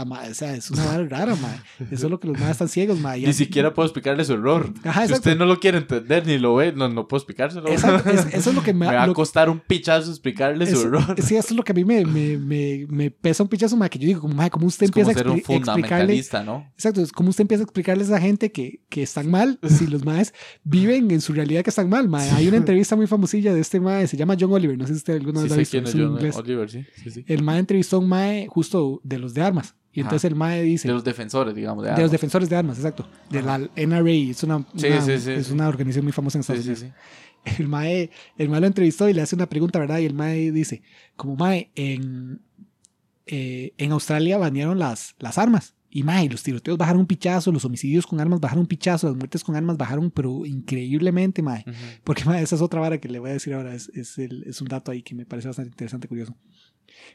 [SPEAKER 1] o sea, es una vara rara, mae. Eso es lo que los más están ciegos, mae.
[SPEAKER 2] Ni siquiera puedo explicarle su error.
[SPEAKER 1] Ajá,
[SPEAKER 2] si
[SPEAKER 1] exacto.
[SPEAKER 2] usted no lo quiere entender ni lo ve, no, no puedo explicárselo.
[SPEAKER 1] Exacto, es- eso es lo que me,
[SPEAKER 2] me va a
[SPEAKER 1] lo-
[SPEAKER 2] costar un pichazo explicarle su
[SPEAKER 1] es-
[SPEAKER 2] error.
[SPEAKER 1] Sí, eso es lo que a mí me, me, me, me pesa un pichazo, mae, que yo digo, como, mae, ¿cómo usted
[SPEAKER 2] Es como
[SPEAKER 1] empieza
[SPEAKER 2] ser
[SPEAKER 1] a expli- explicarle?
[SPEAKER 2] ¿no?
[SPEAKER 1] Exacto, es como usted empieza a explicarles a esa gente que, que están mal, si los maes viven en su realidad que están mal, mae. Hay una entrevista muy famosilla de este mae, se llama John Oliver, no sé si usted alguna
[SPEAKER 2] Sí
[SPEAKER 1] vez lo ha
[SPEAKER 2] sé
[SPEAKER 1] visto,
[SPEAKER 2] quién
[SPEAKER 1] es
[SPEAKER 2] John
[SPEAKER 1] inglés.
[SPEAKER 2] Oliver, sí. sí, sí.
[SPEAKER 1] El mae entrevistó a un mae justo de los de armas, y
[SPEAKER 2] Ajá.
[SPEAKER 1] entonces el mae dice...
[SPEAKER 2] De los defensores, digamos. De,
[SPEAKER 1] De los
[SPEAKER 2] armas.
[SPEAKER 1] defensores de armas, exacto. De la NRA, es una,
[SPEAKER 2] Sí,
[SPEAKER 1] una-
[SPEAKER 2] sí, sí,
[SPEAKER 1] es una organización muy famosa en Estados
[SPEAKER 2] sí,
[SPEAKER 1] Unidos.
[SPEAKER 2] sí.
[SPEAKER 1] El mae, el mae lo entrevistó y le hace una pregunta, ¿verdad? Y el mae dice, como mae, en, eh, en Australia banearon las, las armas. Y mae, los tiroteos bajaron un pichazo, los homicidios con armas bajaron un pichazo, las muertes con armas bajaron, pero increíblemente, mae.
[SPEAKER 2] Ujú.
[SPEAKER 1] Porque mae, esa es otra vara que le voy a decir ahora, es, es, el- es un dato ahí que me parece bastante interesante, curioso.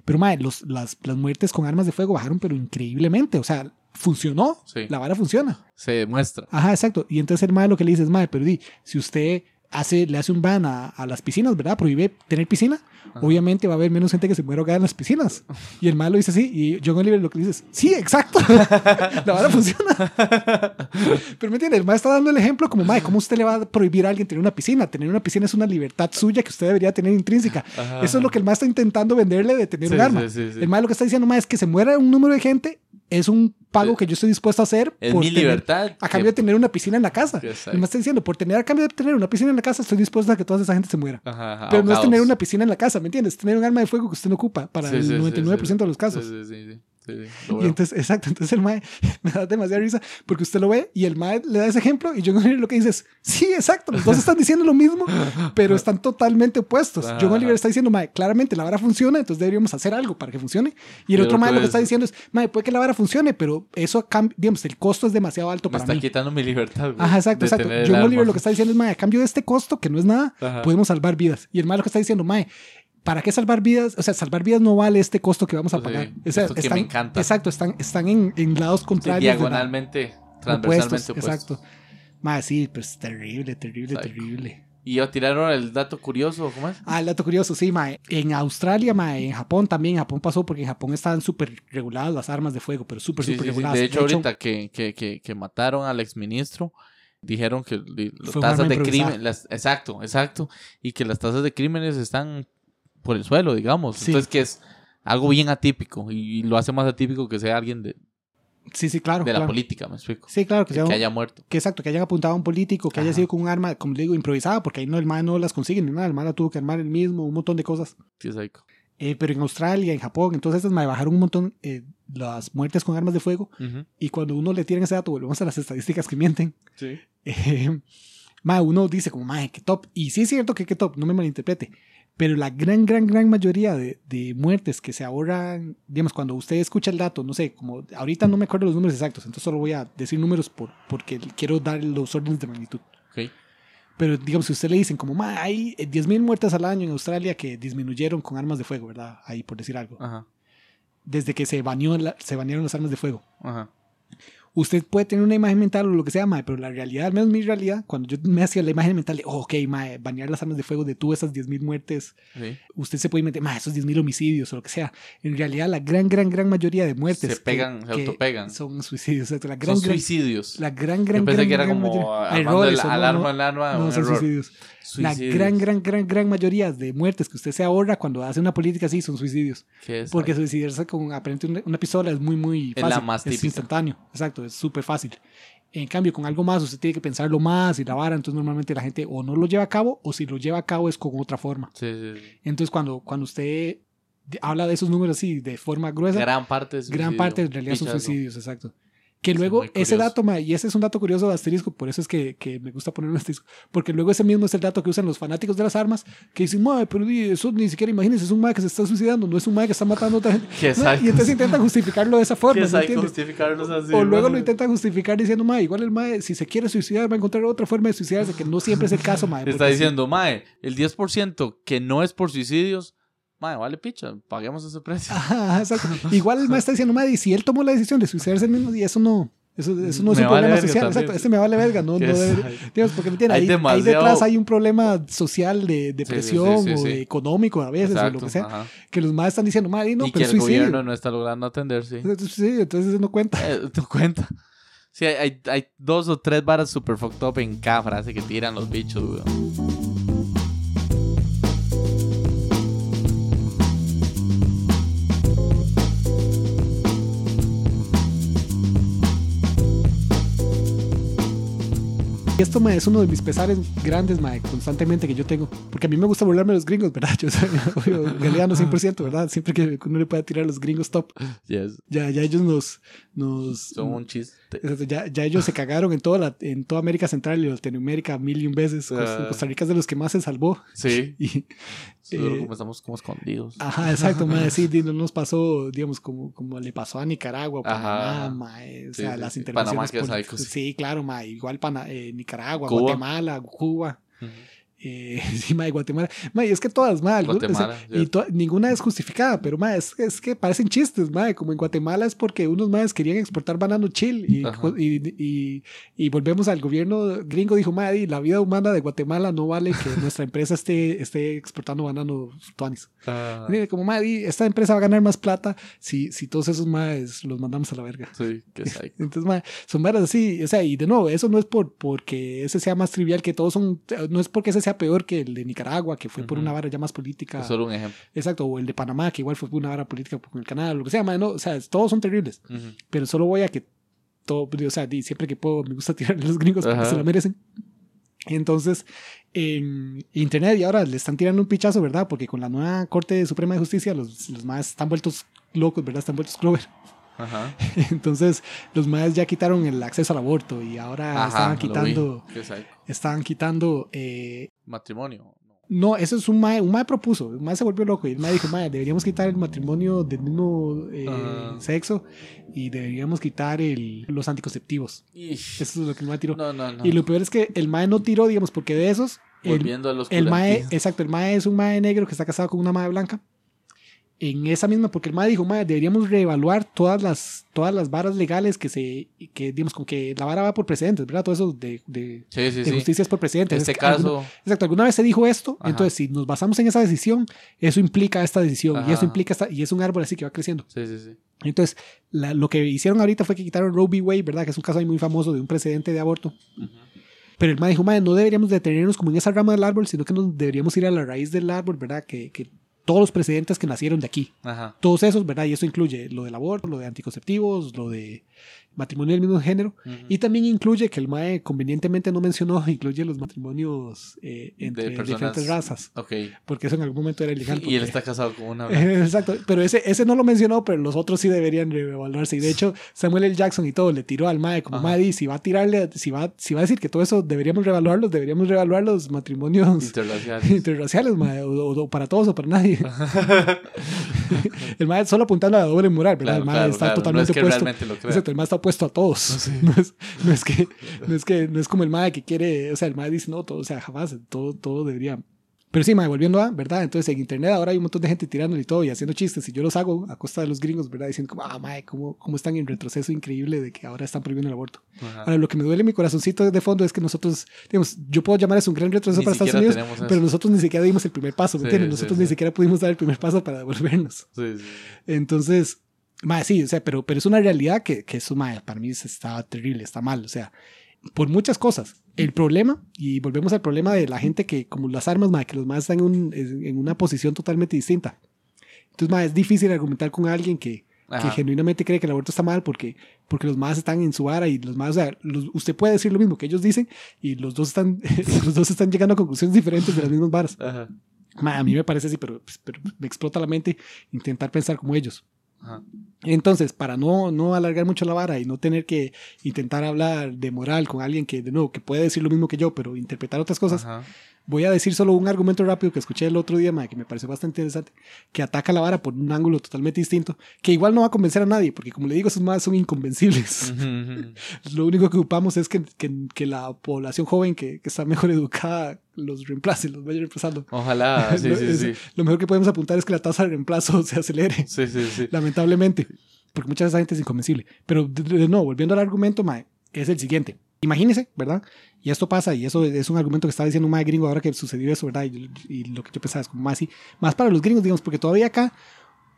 [SPEAKER 1] Pero mae, los, las, las muertes con armas de fuego bajaron, pero increíblemente, o sea, funcionó,
[SPEAKER 2] Sí.
[SPEAKER 1] la vara funciona.
[SPEAKER 2] Se demuestra.
[SPEAKER 1] Ajá, exacto. Y entonces el mae lo que le dice es, mae, pero di, si usted hace, le hace un ban a, a las piscinas, ¿verdad? Prohíbe tener piscina,
[SPEAKER 2] Ajá.
[SPEAKER 1] obviamente va a haber menos gente que se muera ahogada en las piscinas. Y el mae lo dice así, y John Oliver lo que dice es, sí, exacto, la vara funciona. pero me entiende, el mae está dando el ejemplo como, mae, ¿cómo usted le va a prohibir a alguien tener una piscina? Tener una piscina es una libertad suya que usted debería tener intrínseca.
[SPEAKER 2] Ajá.
[SPEAKER 1] Eso es lo que el mae está intentando venderle de tener
[SPEAKER 2] Sí,
[SPEAKER 1] un arma.
[SPEAKER 2] sí, sí, sí.
[SPEAKER 1] El mae lo que está diciendo, mae, es que se muera un número de gente, es un pago
[SPEAKER 2] Sí.
[SPEAKER 1] que yo estoy dispuesto a hacer.
[SPEAKER 2] Es
[SPEAKER 1] por
[SPEAKER 2] mi
[SPEAKER 1] tener-
[SPEAKER 2] libertad.
[SPEAKER 1] a cambio de tener una piscina en la casa. Y me está diciendo, por tener a cambio de tener una piscina en la casa, estoy dispuesto a que toda esa gente se muera.
[SPEAKER 2] Ajá, ajá,
[SPEAKER 1] Pero no es tener una piscina en la casa, ¿me entiendes? Es tener un arma de fuego que usted no ocupa para
[SPEAKER 2] Sí,
[SPEAKER 1] el
[SPEAKER 2] sí, sí,
[SPEAKER 1] 99%
[SPEAKER 2] sí.
[SPEAKER 1] de los casos.
[SPEAKER 2] Sí, sí, sí, sí, sí,
[SPEAKER 1] Y entonces, exacto, entonces el mae me da demasiada risa porque usted lo ve y el mae le da ese ejemplo y John Oliver lo que dice es, sí, exacto, los dos están diciendo lo mismo, pero están totalmente opuestos.
[SPEAKER 2] Ajá,
[SPEAKER 1] John Oliver está diciendo, mae, claramente la vara funciona, entonces deberíamos hacer algo para que funcione. Y el otro mae lo que
[SPEAKER 2] es-
[SPEAKER 1] está diciendo es, mae, puede que la vara funcione, pero eso, digamos, el costo es demasiado alto
[SPEAKER 2] Me
[SPEAKER 1] para
[SPEAKER 2] está
[SPEAKER 1] mí.
[SPEAKER 2] quitando mi libertad. güey,
[SPEAKER 1] Ajá, exacto, exacto. John
[SPEAKER 2] arma.
[SPEAKER 1] Oliver lo que está diciendo es, mae, a cambio de este costo, que no es nada,
[SPEAKER 2] Ajá.
[SPEAKER 1] podemos salvar vidas. Y el mae lo que está diciendo, mae, ¿para qué salvar vidas? O sea, salvar vidas no vale este costo que vamos a
[SPEAKER 2] Sí,
[SPEAKER 1] pagar. O sea,
[SPEAKER 2] esto que me encanta.
[SPEAKER 1] Exacto, están, están en, en lados
[SPEAKER 2] Sí,
[SPEAKER 1] contrarios. de la-
[SPEAKER 2] diagonalmente, transversalmente
[SPEAKER 1] opuestos,
[SPEAKER 2] opuestos.
[SPEAKER 1] Exacto. Mae, sí, pues terrible, terrible,
[SPEAKER 2] Psycho.
[SPEAKER 1] terrible.
[SPEAKER 2] Y tiraron el dato curioso, ¿cómo es?
[SPEAKER 1] Ah, el dato curioso, sí, mae. En Australia, mae, en Japón también. En Japón pasó porque en Japón estaban súper reguladas las armas de fuego, pero súper,
[SPEAKER 2] Sí,
[SPEAKER 1] súper
[SPEAKER 2] sí, sí.
[SPEAKER 1] reguladas.
[SPEAKER 2] De hecho, ahorita que, que, que, que mataron al exministro, dijeron que las tasas de crimen, las, exacto, exacto, y que las tasas de crímenes están por el suelo, digamos.
[SPEAKER 1] Sí.
[SPEAKER 2] Entonces, que es algo bien atípico y, lo hace más atípico que sea alguien de,
[SPEAKER 1] Sí, sí, claro.
[SPEAKER 2] de la política, me explico.
[SPEAKER 1] Sí, claro, que,
[SPEAKER 2] Que,
[SPEAKER 1] sea un-
[SPEAKER 2] haya muerto.
[SPEAKER 1] que exacto, que hayan apuntado a un político, que haya sido con un arma, como digo, improvisada, porque ahí no, el man no las consigue ni nada, el man la tuvo que armar él mismo, un montón de cosas.
[SPEAKER 2] Sí, psycho.
[SPEAKER 1] Eh, pero en Australia, en Japón, entonces me bajaron un montón eh, las muertes con armas de fuego.
[SPEAKER 2] Ujú.
[SPEAKER 1] Y cuando uno le tiran ese dato, volvemos a las estadísticas que mienten.
[SPEAKER 2] Sí.
[SPEAKER 1] eh, uno dice como, mae, qué top. Y sí es cierto que qué top, no me malinterprete. Pero la gran, gran, gran mayoría de, de muertes que se ahorran, digamos, cuando usted escucha el dato, no sé, como ahorita no me acuerdo los números exactos, entonces solo voy a decir números por, porque quiero dar los órdenes de magnitud.
[SPEAKER 2] Ok.
[SPEAKER 1] Pero digamos, si usted le dicen como, hay 10.000 muertes al año en Australia que disminuyeron con armas de fuego, ¿verdad? Ahí por decir algo.
[SPEAKER 2] Ajá.
[SPEAKER 1] Desde que se, baneó la- se banearon las armas de fuego.
[SPEAKER 2] Ajá.
[SPEAKER 1] Usted puede tener una imagen mental o lo que sea, mae, pero la realidad, al menos mi realidad, cuando yo me hacía la imagen mental de, oh, ok, mae, banear las armas de fuego detuvo esas 10.000 muertes,
[SPEAKER 2] Sí.
[SPEAKER 1] usted se puede meter, mae, esos 10.000 homicidios o lo que sea. En realidad, la gran, gran, gran mayoría de muertes
[SPEAKER 2] Se
[SPEAKER 1] que-
[SPEAKER 2] pegan, se
[SPEAKER 1] que
[SPEAKER 2] autopegan.
[SPEAKER 1] son suicidios. exacto. La gran,
[SPEAKER 2] Son
[SPEAKER 1] gran,
[SPEAKER 2] suicidios.
[SPEAKER 1] la gran, gran,
[SPEAKER 2] Yo pensé
[SPEAKER 1] gran,
[SPEAKER 2] que era
[SPEAKER 1] gran
[SPEAKER 2] como
[SPEAKER 1] mayoría- errores, no,
[SPEAKER 2] alarma,
[SPEAKER 1] no,
[SPEAKER 2] alarma,
[SPEAKER 1] no,
[SPEAKER 2] un
[SPEAKER 1] son
[SPEAKER 2] error.
[SPEAKER 1] suicidios. La
[SPEAKER 2] Suicidios.
[SPEAKER 1] gran, gran, gran, gran mayoría de muertes que usted se ahorra cuando hace una política así son suicidios. Porque suicidarse con aparentemente una, pistola es muy, muy
[SPEAKER 2] Es
[SPEAKER 1] fácil.
[SPEAKER 2] la más
[SPEAKER 1] Es instantáneo. Exacto, es súper fácil. En cambio, con algo más, usted tiene que pensarlo más y la vara. Entonces, normalmente la gente o no lo lleva a cabo o si lo lleva a cabo es con otra forma.
[SPEAKER 2] Sí, sí, sí.
[SPEAKER 1] Entonces, cuando, cuando usted de- habla de esos números así de forma gruesa, gran,
[SPEAKER 2] Gran parte es suicidio.
[SPEAKER 1] parte en realidad son suicidios, exacto. Que luego ese dato, ma, y ese es un dato curioso de asterisco, por eso es que, que me gusta poner un asterisco, porque luego ese mismo es el dato que usan los fanáticos de las armas, que dicen, madre, pero eso ni siquiera imagínense, es un madre que se está suicidando, no es un madre que está matando a otra gente. ¿no? Y entonces intentan justificarlo de esa forma. O luego
[SPEAKER 2] ¿no?
[SPEAKER 1] lo intentan justificar diciendo, madre, igual el madre, si se quiere suicidar, va a encontrar otra forma de suicidarse, que no siempre es el caso, madre.
[SPEAKER 2] Está
[SPEAKER 1] porque sí.
[SPEAKER 2] diciendo, mae, el 10% que no es por suicidios, mae, vale picha, paguemos ese precio.
[SPEAKER 1] Ajá, exacto. Igual el madre está diciendo, madre, y si él tomó la decisión de suicidarse el mismo día, eso no, Eso, eso no es
[SPEAKER 2] Me
[SPEAKER 1] un
[SPEAKER 2] vale
[SPEAKER 1] problema social.
[SPEAKER 2] también.
[SPEAKER 1] Exacto, este me vale verga. No, no
[SPEAKER 2] Que
[SPEAKER 1] digamos, porque ¿me ahí, detrás hay un problema social de
[SPEAKER 2] sí,
[SPEAKER 1] depresión
[SPEAKER 2] sí,
[SPEAKER 1] o de económico a veces o lo que sea.
[SPEAKER 2] ajá.
[SPEAKER 1] Que los más están diciendo, madre, no,
[SPEAKER 2] y que
[SPEAKER 1] pero
[SPEAKER 2] el
[SPEAKER 1] suicidio.
[SPEAKER 2] gobierno no está logrando atender, sí.
[SPEAKER 1] Sí, entonces eso no cuenta.
[SPEAKER 2] Eh, ¿Te cuenta? Sí, hay, hay, hay dos o tres varas super fucked up en cada frase que tiran los bichos, weón.
[SPEAKER 1] Esto mae, es uno de mis pesares grandes, mae, constantemente que yo tengo. Porque a mí me gusta burlarme de los gringos, ¿verdad? Yo soy galeano 100%, ¿verdad? Siempre que uno le pueda tirar a los gringos top.
[SPEAKER 2] Yes.
[SPEAKER 1] Ya, ya ellos nos... nos
[SPEAKER 2] Son un chiste.
[SPEAKER 1] Ya, ya ellos se cagaron en toda, la, en toda América Central y Latinoamérica mil y un veces. Costa,
[SPEAKER 2] Ah.
[SPEAKER 1] Costa Rica es de los que más se salvó.
[SPEAKER 2] Sí.
[SPEAKER 1] Y, Eh,
[SPEAKER 2] como estamos como escondidos.
[SPEAKER 1] Ajá, exacto, mae, sí, no nos pasó, digamos, como, como le pasó a Nicaragua,
[SPEAKER 2] Ajá.
[SPEAKER 1] Panamá, mae, o
[SPEAKER 2] Sí,
[SPEAKER 1] sea,
[SPEAKER 2] sí,
[SPEAKER 1] las intervenciones
[SPEAKER 2] Panamá, que es
[SPEAKER 1] políticas.
[SPEAKER 2] psycho,
[SPEAKER 1] Sí, claro, mae, igual Pana- eh, Nicaragua,
[SPEAKER 2] Cuba.
[SPEAKER 1] Guatemala, Cuba. Eh, mae, Guatemala, mae, es que todas,
[SPEAKER 2] Guatemala,
[SPEAKER 1] y to- ninguna es justificada, pero mae, es, es que parecen chistes, mae, como en Guatemala es porque unos maes querían exportar banano chill y, y, y, y volvemos al gobierno gringo, dijo, di, la vida humana de Guatemala no vale que nuestra empresa esté, esté exportando banano tuanis. Mire, Como, madre, esta empresa va a ganar más plata si, si todos esos maes los mandamos a la verga.
[SPEAKER 2] sí, que.
[SPEAKER 1] Entonces, madre, son varas así. O sea, y de nuevo, eso no es por porque ese sea más trivial que todos son. No es porque ese sea peor que el de Nicaragua, que fue por
[SPEAKER 2] Ujú.
[SPEAKER 1] una vara ya más política.
[SPEAKER 2] Es solo un ejemplo.
[SPEAKER 1] Exacto, o el de Panamá, que igual fue por una vara política con el canal, lo que sea, no. O sea, todos son terribles.
[SPEAKER 2] Ujú.
[SPEAKER 1] Pero solo voy a que todo. O sea, siempre que puedo, me gusta tirarle a los gringos porque se la merecen. Entonces, en Internet y ahora le están tirando un pichazo, ¿verdad? Porque con la nueva Corte Suprema de Justicia los, los más están vueltos locos, ¿verdad? Están vueltos Clover.
[SPEAKER 2] Ajá.
[SPEAKER 1] Entonces, los más ya quitaron el acceso al aborto y ahora
[SPEAKER 2] Ajá,
[SPEAKER 1] estaban
[SPEAKER 2] lo
[SPEAKER 1] quitando, estaban quitando, eh,
[SPEAKER 2] Matrimonio. No.
[SPEAKER 1] eso es un mae, un mae propuso, un mae se volvió loco y el mae dijo, mae, deberíamos quitar el matrimonio del mismo eh, sexo y deberíamos quitar el, los anticonceptivos.
[SPEAKER 2] Ish.
[SPEAKER 1] Eso es lo que el mae tiró.
[SPEAKER 2] No, no, no.
[SPEAKER 1] Y lo peor es que el mae no tiró, digamos, porque de esos, el,
[SPEAKER 2] Volviendo a los
[SPEAKER 1] el mae, exacto, el mae es un mae negro que está casado con una mae blanca. En esa misma, porque el mae dijo, mae, deberíamos reevaluar todas las, todas las varas legales que se, que digamos, como que la vara va por precedentes, ¿verdad? Todo eso de, de,
[SPEAKER 2] Sí, sí,
[SPEAKER 1] de
[SPEAKER 2] sí.
[SPEAKER 1] justicia es por precedentes.
[SPEAKER 2] En este
[SPEAKER 1] Es que alguna-
[SPEAKER 2] caso,
[SPEAKER 1] exacto, alguna vez se dijo esto,
[SPEAKER 2] Ajá.
[SPEAKER 1] entonces si nos basamos en esa decisión, eso implica esta decisión y eso implica esta, y es un árbol así que va creciendo.
[SPEAKER 2] sí, sí, sí.
[SPEAKER 1] Entonces, la- lo que hicieron ahorita fue que quitaron Roe v. Wade, ¿verdad? Que es un caso ahí muy famoso de un precedente de aborto. Pero el mae dijo, mae, no deberíamos detenernos como en esa rama del árbol, sino que nos deberíamos ir a la raíz del árbol, ¿verdad? Que, que todos los precedentes que nacieron de aquí,
[SPEAKER 2] Ajá.
[SPEAKER 1] todos esos, ¿verdad? Y eso incluye lo del aborto, lo de anticonceptivos, lo de matrimonio del mismo género.
[SPEAKER 2] Ujú.
[SPEAKER 1] Y también incluye, que el MAE convenientemente no mencionó, incluye los matrimonios eh, entre
[SPEAKER 2] personas-
[SPEAKER 1] diferentes razas,
[SPEAKER 2] Ok.
[SPEAKER 1] porque eso en algún momento era ilegal.
[SPEAKER 2] Y él
[SPEAKER 1] porque-
[SPEAKER 2] está casado con una.
[SPEAKER 1] Exacto, pero ese, ese no lo mencionó, pero los otros sí deberían reevaluarse. Y de hecho, Samuel L. Jackson y todo le tiró al MAE, como. MAE, si va a tirarle, si va, si va a decir que todo eso deberíamos reevaluarlos, deberíamos reevaluar los matrimonios
[SPEAKER 2] Interraciales.
[SPEAKER 1] interraciales, mae, o, o- para todos o para nadie. el MAE solo apuntando a la doble moral, ¿verdad?
[SPEAKER 2] Claro,
[SPEAKER 1] el MAE
[SPEAKER 2] claro,
[SPEAKER 1] está
[SPEAKER 2] claro. No
[SPEAKER 1] totalmente
[SPEAKER 2] es que
[SPEAKER 1] opuesto.
[SPEAKER 2] lo.
[SPEAKER 1] Exacto, el MAE está opuesto a todos.
[SPEAKER 2] No, sí.
[SPEAKER 1] No, es, no es que, no, es que, no es como el MAE que quiere, o sea, el MAE dice, no, todo, o sea, jamás, todo, todo debería. Pero sí, mae, volviendo a, ¿verdad? Entonces en internet ahora hay un montón de gente tirándole y todo y haciendo chistes y yo los hago a costa de los gringos, ¿verdad? Diciendo como, ah, mae, ¿cómo, cómo están en retroceso increíble de que ahora están prohibiendo el aborto.
[SPEAKER 2] Ajá.
[SPEAKER 1] Ahora, lo que me duele en mi corazoncito de fondo es que nosotros, digamos, yo puedo llamar eso un gran retroceso
[SPEAKER 2] Ni
[SPEAKER 1] para Estados Unidos, pero nosotros ni siquiera dimos el primer paso, ¿me
[SPEAKER 2] Sí,
[SPEAKER 1] entiendes? Nosotros
[SPEAKER 2] sí.
[SPEAKER 1] ni siquiera pudimos dar el primer paso para devolvernos. Entonces, mae, sí, o sea, pero, pero es una realidad que, que eso, mae, para mí está terrible, está mal, o sea, por muchas cosas. El problema, y volvemos al problema de la gente que, como las armas, mae, que los más están en, un- en una posición totalmente distinta. Entonces, mae, es difícil argumentar con alguien que, que genuinamente cree que el aborto está mal porque, porque los más están en su vara y los más, o sea, los- usted puede decir lo mismo que ellos dicen y los dos están, los dos están llegando a conclusiones diferentes de las mismas varas.
[SPEAKER 2] Ajá.
[SPEAKER 1] Ma, a mí me parece así, pero, pues, pero me explota la mente intentar pensar como ellos.
[SPEAKER 2] Ajá.
[SPEAKER 1] Entonces, para no, no alargar mucho la vara y no tener que intentar hablar de moral con alguien que, de nuevo, que puede decir lo mismo que yo, pero interpretar otras cosas,
[SPEAKER 2] Ajá.
[SPEAKER 1] Voy a decir solo un argumento rápido que escuché el otro día, ma, que me pareció bastante interesante, que ataca la vara por un ángulo totalmente distinto, que igual no va a convencer a nadie, porque como le digo, esos más son inconvencibles. Lo único que ocupamos es que, que, que la población joven que, que está mejor educada los reemplace, los vaya reemplazando.
[SPEAKER 2] Ojalá, sí,
[SPEAKER 1] Lo-
[SPEAKER 2] sí,
[SPEAKER 1] es-
[SPEAKER 2] sí.
[SPEAKER 1] Lo mejor que podemos apuntar es que la tasa de reemplazo se acelere,
[SPEAKER 2] Sí, sí, sí.
[SPEAKER 1] lamentablemente. porque mucha de esa gente es inconvencible. Pero de, de- nuevo, volviendo al argumento, mae, es el siguiente. Imagínese, ¿verdad? Y esto pasa, y eso es un argumento que estaba diciendo un mae gringo ahora que sucedió eso, ¿verdad? Y, y lo que yo pensaba es como más así, más para los gringos, digamos, porque todavía acá,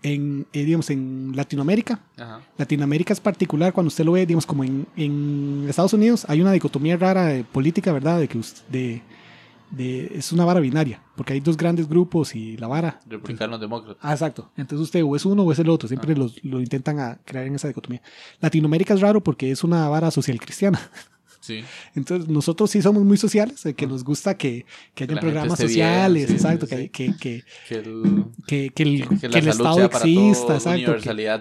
[SPEAKER 1] en, eh, digamos, en Latinoamérica,
[SPEAKER 2] Ajá.
[SPEAKER 1] Latinoamérica es particular cuando usted lo ve, digamos, como en, en Estados Unidos hay una dicotomía rara de política, ¿verdad? De que us- de, de- es una vara binaria, porque hay dos grandes grupos y la vara.
[SPEAKER 2] Republicanos demócratas.
[SPEAKER 1] Ah, exacto. Entonces usted o es uno o es el otro, siempre
[SPEAKER 2] Ah.
[SPEAKER 1] los- lo intentan a crear en esa dicotomía. Latinoamérica es raro porque es una vara social cristiana.
[SPEAKER 2] Sí.
[SPEAKER 1] Entonces nosotros sí somos muy sociales, que
[SPEAKER 2] Ah.
[SPEAKER 1] nos gusta que, que
[SPEAKER 2] gente
[SPEAKER 1] programas
[SPEAKER 2] esté bien,
[SPEAKER 1] sociales,
[SPEAKER 2] sí,
[SPEAKER 1] exacto,
[SPEAKER 2] sí,
[SPEAKER 1] que, que, que,
[SPEAKER 2] el,
[SPEAKER 1] que, que el, el Estado exista, exacto.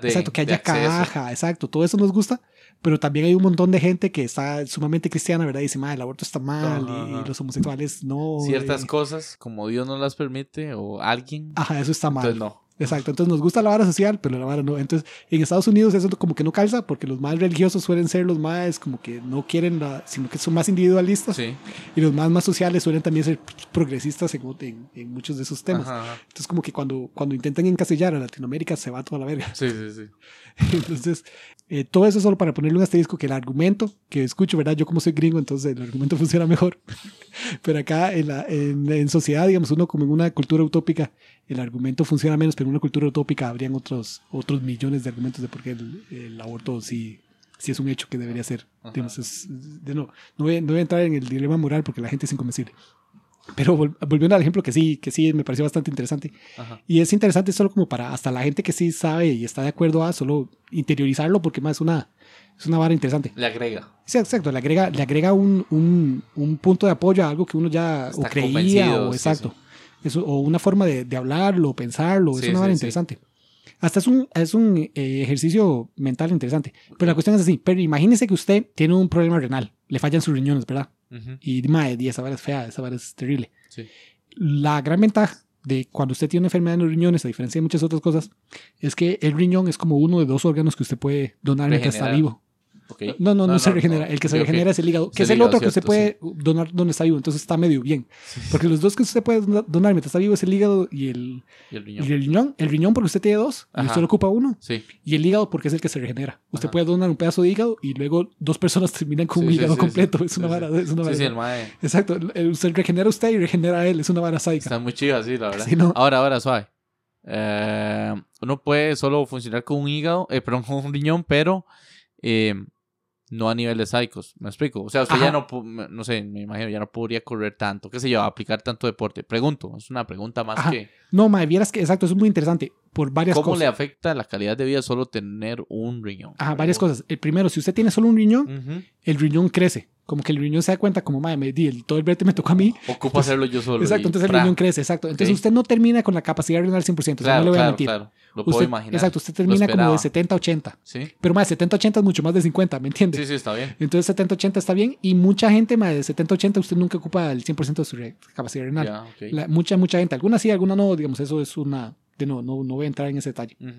[SPEAKER 1] exacto, que haya caja, exacto, todo eso nos gusta, pero también hay un montón de gente que está sumamente cristiana, ¿verdad? Y dice, "Ma, el aborto está mal y los homosexuales no.
[SPEAKER 2] Ciertas
[SPEAKER 1] eh,
[SPEAKER 2] cosas, como Dios no las permite, o alguien,
[SPEAKER 1] Ajá, eso está mal.
[SPEAKER 2] entonces no.
[SPEAKER 1] Exacto, entonces nos gusta la vara social, pero la vara no. Entonces, en Estados Unidos eso como que no calza, porque los más religiosos suelen ser los más como que no quieren, la, sino que son más individualistas,
[SPEAKER 2] Sí.
[SPEAKER 1] y los más más sociales suelen también ser progresistas en, en, en muchos de esos temas.
[SPEAKER 2] Ajá, ajá.
[SPEAKER 1] Entonces, como que cuando, cuando intentan encasillar a Latinoamérica se va toda la verga.
[SPEAKER 2] Sí, sí, sí.
[SPEAKER 1] Entonces, eh, todo eso solo para ponerle un asterisco que el argumento que escucho, ¿verdad? Yo como soy gringo, entonces el argumento funciona mejor. Pero acá en, la, en, en sociedad, digamos, uno como en una cultura utópica, el argumento funciona menos, pero en una cultura utópica habrían otros, otros millones de argumentos de por qué el, el aborto sí, sí es un hecho que debería ser. Digamos, es- de no, no, voy, no voy a entrar en el dilema moral porque la gente es inconvencible. Pero vol- volviendo al ejemplo que sí, que sí me pareció bastante interesante.
[SPEAKER 2] Ajá.
[SPEAKER 1] Y es interesante solo como para hasta la gente que sí sabe y está de acuerdo a solo interiorizarlo porque más es una, es una vara interesante.
[SPEAKER 2] Le agrega.
[SPEAKER 1] Sí, exacto, le agrega, le agrega un, un, un punto de apoyo a algo que uno ya o creía o
[SPEAKER 2] sí,
[SPEAKER 1] exacto. Eso, o una forma de, de hablarlo, pensarlo, es
[SPEAKER 2] Sí,
[SPEAKER 1] una
[SPEAKER 2] sí,
[SPEAKER 1] vara
[SPEAKER 2] sí.
[SPEAKER 1] interesante. Hasta es un, es un eh, ejercicio mental interesante. Pero la cuestión es así, pero imagínese que usted tiene un problema renal, le fallan sus riñones, ¿verdad? Y mae, di, esa vara es fea, esa vara es terrible.
[SPEAKER 2] Sí.
[SPEAKER 1] La gran ventaja de cuando usted tiene una enfermedad en los riñones, a diferencia de muchas otras cosas, es que el riñón es como uno de dos órganos que usted puede donar mientras está vivo. No, no, no, se regenera. El que se regenera es el hígado, que
[SPEAKER 2] Es el
[SPEAKER 1] otro que usted puede donar donde está vivo. Entonces está medio bien.
[SPEAKER 2] Sí, sí.
[SPEAKER 1] Porque los dos que usted puede donar mientras está vivo es el hígado y el,
[SPEAKER 2] Y el
[SPEAKER 1] y
[SPEAKER 2] riñón.
[SPEAKER 1] el riñón. El riñón porque usted tiene dos y usted ocupa uno.
[SPEAKER 2] Sí.
[SPEAKER 1] Y el hígado porque es el que se regenera. Usted puede donar un pedazo de hígado y luego dos personas terminan con
[SPEAKER 2] Sí,
[SPEAKER 1] un
[SPEAKER 2] sí,
[SPEAKER 1] hígado
[SPEAKER 2] sí,
[SPEAKER 1] completo.
[SPEAKER 2] sí.
[SPEAKER 1] Es una
[SPEAKER 2] Sí,
[SPEAKER 1] vara.
[SPEAKER 2] sí.
[SPEAKER 1] Es una
[SPEAKER 2] Sí,
[SPEAKER 1] vara.
[SPEAKER 2] sí, el mae.
[SPEAKER 1] Exacto. Usted regenera usted y regenera a él. Es una vara sádica.
[SPEAKER 2] Está muy chido así, la verdad.
[SPEAKER 1] Sí, ¿no?
[SPEAKER 2] Ahora, ahora, suave. Eh, uno puede solo funcionar con un hígado, eh, perdón, con un riñón, pero eh, no a niveles psicos. ¿Me explico? O sea, usted
[SPEAKER 1] Ajá.
[SPEAKER 2] ya no, no sé, me imagino, ya no podría correr tanto, qué sé yo, aplicar tanto deporte. Pregunto, es una pregunta más
[SPEAKER 1] Ajá.
[SPEAKER 2] que...
[SPEAKER 1] No, mae, vieras que, exacto, eso es muy interesante por varias
[SPEAKER 2] ¿Cómo
[SPEAKER 1] cosas.
[SPEAKER 2] le afecta la calidad de vida solo tener un riñón?
[SPEAKER 1] Ajá, varias cosas. El primero, si usted tiene solo un riñón, el riñón crece. Como que el riñón se da cuenta, como, madre, me di, el- todo el brete me tocó a mí.
[SPEAKER 2] Ocupa hacerlo yo solo.
[SPEAKER 1] Exacto, entonces el riñón crece, exacto. Entonces usted no termina con la capacidad renal 100%, o sea,
[SPEAKER 2] Claro,
[SPEAKER 1] no le voy a mentir.
[SPEAKER 2] claro. Lo puedo
[SPEAKER 1] Usted-
[SPEAKER 2] imaginar.
[SPEAKER 1] Exacto, usted termina como de
[SPEAKER 2] esperaba.
[SPEAKER 1] 70-80.
[SPEAKER 2] Sí,
[SPEAKER 1] Pero más de 70-80 es mucho más de 50, ¿me entiende?
[SPEAKER 2] sí, sí, está bien.
[SPEAKER 1] Entonces 70-80 está bien y mucha gente, más de 70-80, usted nunca ocupa el 100% de su capacidad renal.
[SPEAKER 2] Ya, ok.
[SPEAKER 1] La- mucha, mucha gente. Algunas sí, algunas no, digamos, eso es una... De no, no, no voy a entrar en ese detalle.
[SPEAKER 2] Ujú.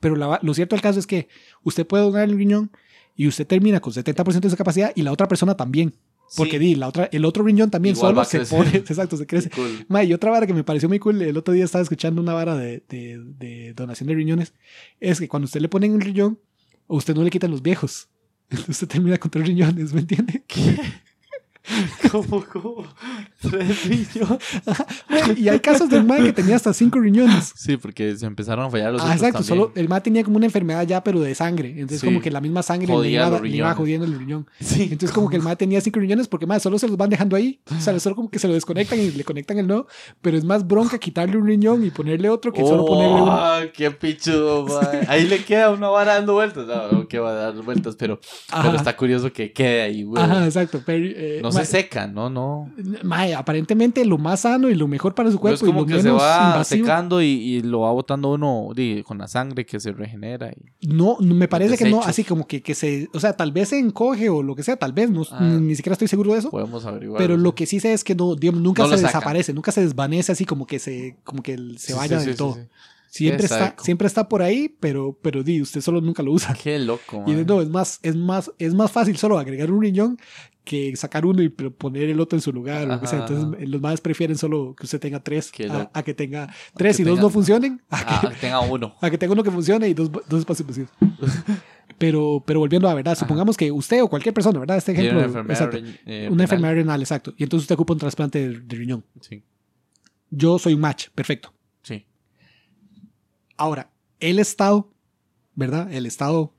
[SPEAKER 1] Pero la- lo cierto del caso es que usted puede donar el riñón y usted termina con 70% de su capacidad y la otra persona también. Porque
[SPEAKER 2] Sí.
[SPEAKER 1] di, la otra, el otro riñón también
[SPEAKER 2] Igual
[SPEAKER 1] solo se
[SPEAKER 2] crecer.
[SPEAKER 1] pone, exacto, se crece.
[SPEAKER 2] Qué cool.
[SPEAKER 1] Ma, y otra vara que me pareció muy cool, el otro día estaba escuchando una vara de, de- de donación de riñones, es que cuando usted le ponen un riñón, usted no le quitan los viejos. Usted termina con tres riñones, ¿me entiende?
[SPEAKER 2] ¿Cómo, cómo? Tres riñones.
[SPEAKER 1] Y hay casos del man que tenía hasta cinco riñones.
[SPEAKER 2] Sí, porque se empezaron a fallar los
[SPEAKER 1] Ah,
[SPEAKER 2] otros
[SPEAKER 1] exacto,
[SPEAKER 2] también.
[SPEAKER 1] solo el man tenía como una enfermedad ya, pero de sangre. Entonces,
[SPEAKER 2] Sí.
[SPEAKER 1] como que la misma sangre le iba, le iba jodiendo el riñón.
[SPEAKER 2] Sí.
[SPEAKER 1] Entonces, como que el man tenía cinco riñones porque más solo se los van dejando ahí. O sea, solo como que se lo desconectan y le conectan el nuevo. Pero es más bronca quitarle un riñón y ponerle otro que solo ponerle uno.
[SPEAKER 2] ¡Oh, qué pichudo, mae! Ahí le queda una vara dando vueltas. No, no que va a dar vueltas, pero, pero está curioso que quede ahí, güey.
[SPEAKER 1] Ajá, exacto. Pero, eh,
[SPEAKER 2] No se seca, no, no.
[SPEAKER 1] mae, aparentemente lo más sano y lo mejor para su
[SPEAKER 2] Pero
[SPEAKER 1] cuerpo
[SPEAKER 2] es
[SPEAKER 1] y lo
[SPEAKER 2] como que
[SPEAKER 1] menos
[SPEAKER 2] se va
[SPEAKER 1] invasivo.
[SPEAKER 2] secando y, y lo va botando uno di, con la sangre que se regenera. Y...
[SPEAKER 1] No, no, me parece que no, así como que, que se, o sea, tal vez se encoge o lo que sea, tal vez, no,
[SPEAKER 2] Ah.
[SPEAKER 1] ni, ni siquiera estoy seguro de eso.
[SPEAKER 2] Podemos averiguar.
[SPEAKER 1] Pero lo que sí sé es que no, digamos, nunca
[SPEAKER 2] No
[SPEAKER 1] se desaparece, nunca se desvanece así como que se, como que se vaya
[SPEAKER 2] sí,
[SPEAKER 1] del
[SPEAKER 2] sí,
[SPEAKER 1] todo.
[SPEAKER 2] sí, sí.
[SPEAKER 1] Siempre está, siempre está por ahí, pero, pero di, usted solo nunca lo usa.
[SPEAKER 2] Qué loco,
[SPEAKER 1] Y
[SPEAKER 2] mae.
[SPEAKER 1] no, es más, es más, es más fácil solo agregar un riñón que sacar uno y poner el otro en su lugar. o que sea. Entonces, eh, los más prefieren solo que usted tenga tres
[SPEAKER 2] Qué
[SPEAKER 1] a, a que tenga tres
[SPEAKER 2] que
[SPEAKER 1] y dos no funcionen, a que,
[SPEAKER 2] Ah, tenga uno.
[SPEAKER 1] a que tenga uno que funcione y dos, dos espacios vacíos. Pero, pero volviendo a verdad,
[SPEAKER 2] Ajá.
[SPEAKER 1] supongamos que usted o cualquier persona, ¿verdad? Este ejemplo,
[SPEAKER 2] una enfermedad,
[SPEAKER 1] exacto,
[SPEAKER 2] re- eh,
[SPEAKER 1] una
[SPEAKER 2] renal.
[SPEAKER 1] enfermedad renal, exacto. Y entonces usted ocupa un trasplante de, de riñón.
[SPEAKER 2] Sí,
[SPEAKER 1] Yo soy un match, perfecto.
[SPEAKER 2] sí.
[SPEAKER 1] Ahora, el Estado, ¿verdad? El Estado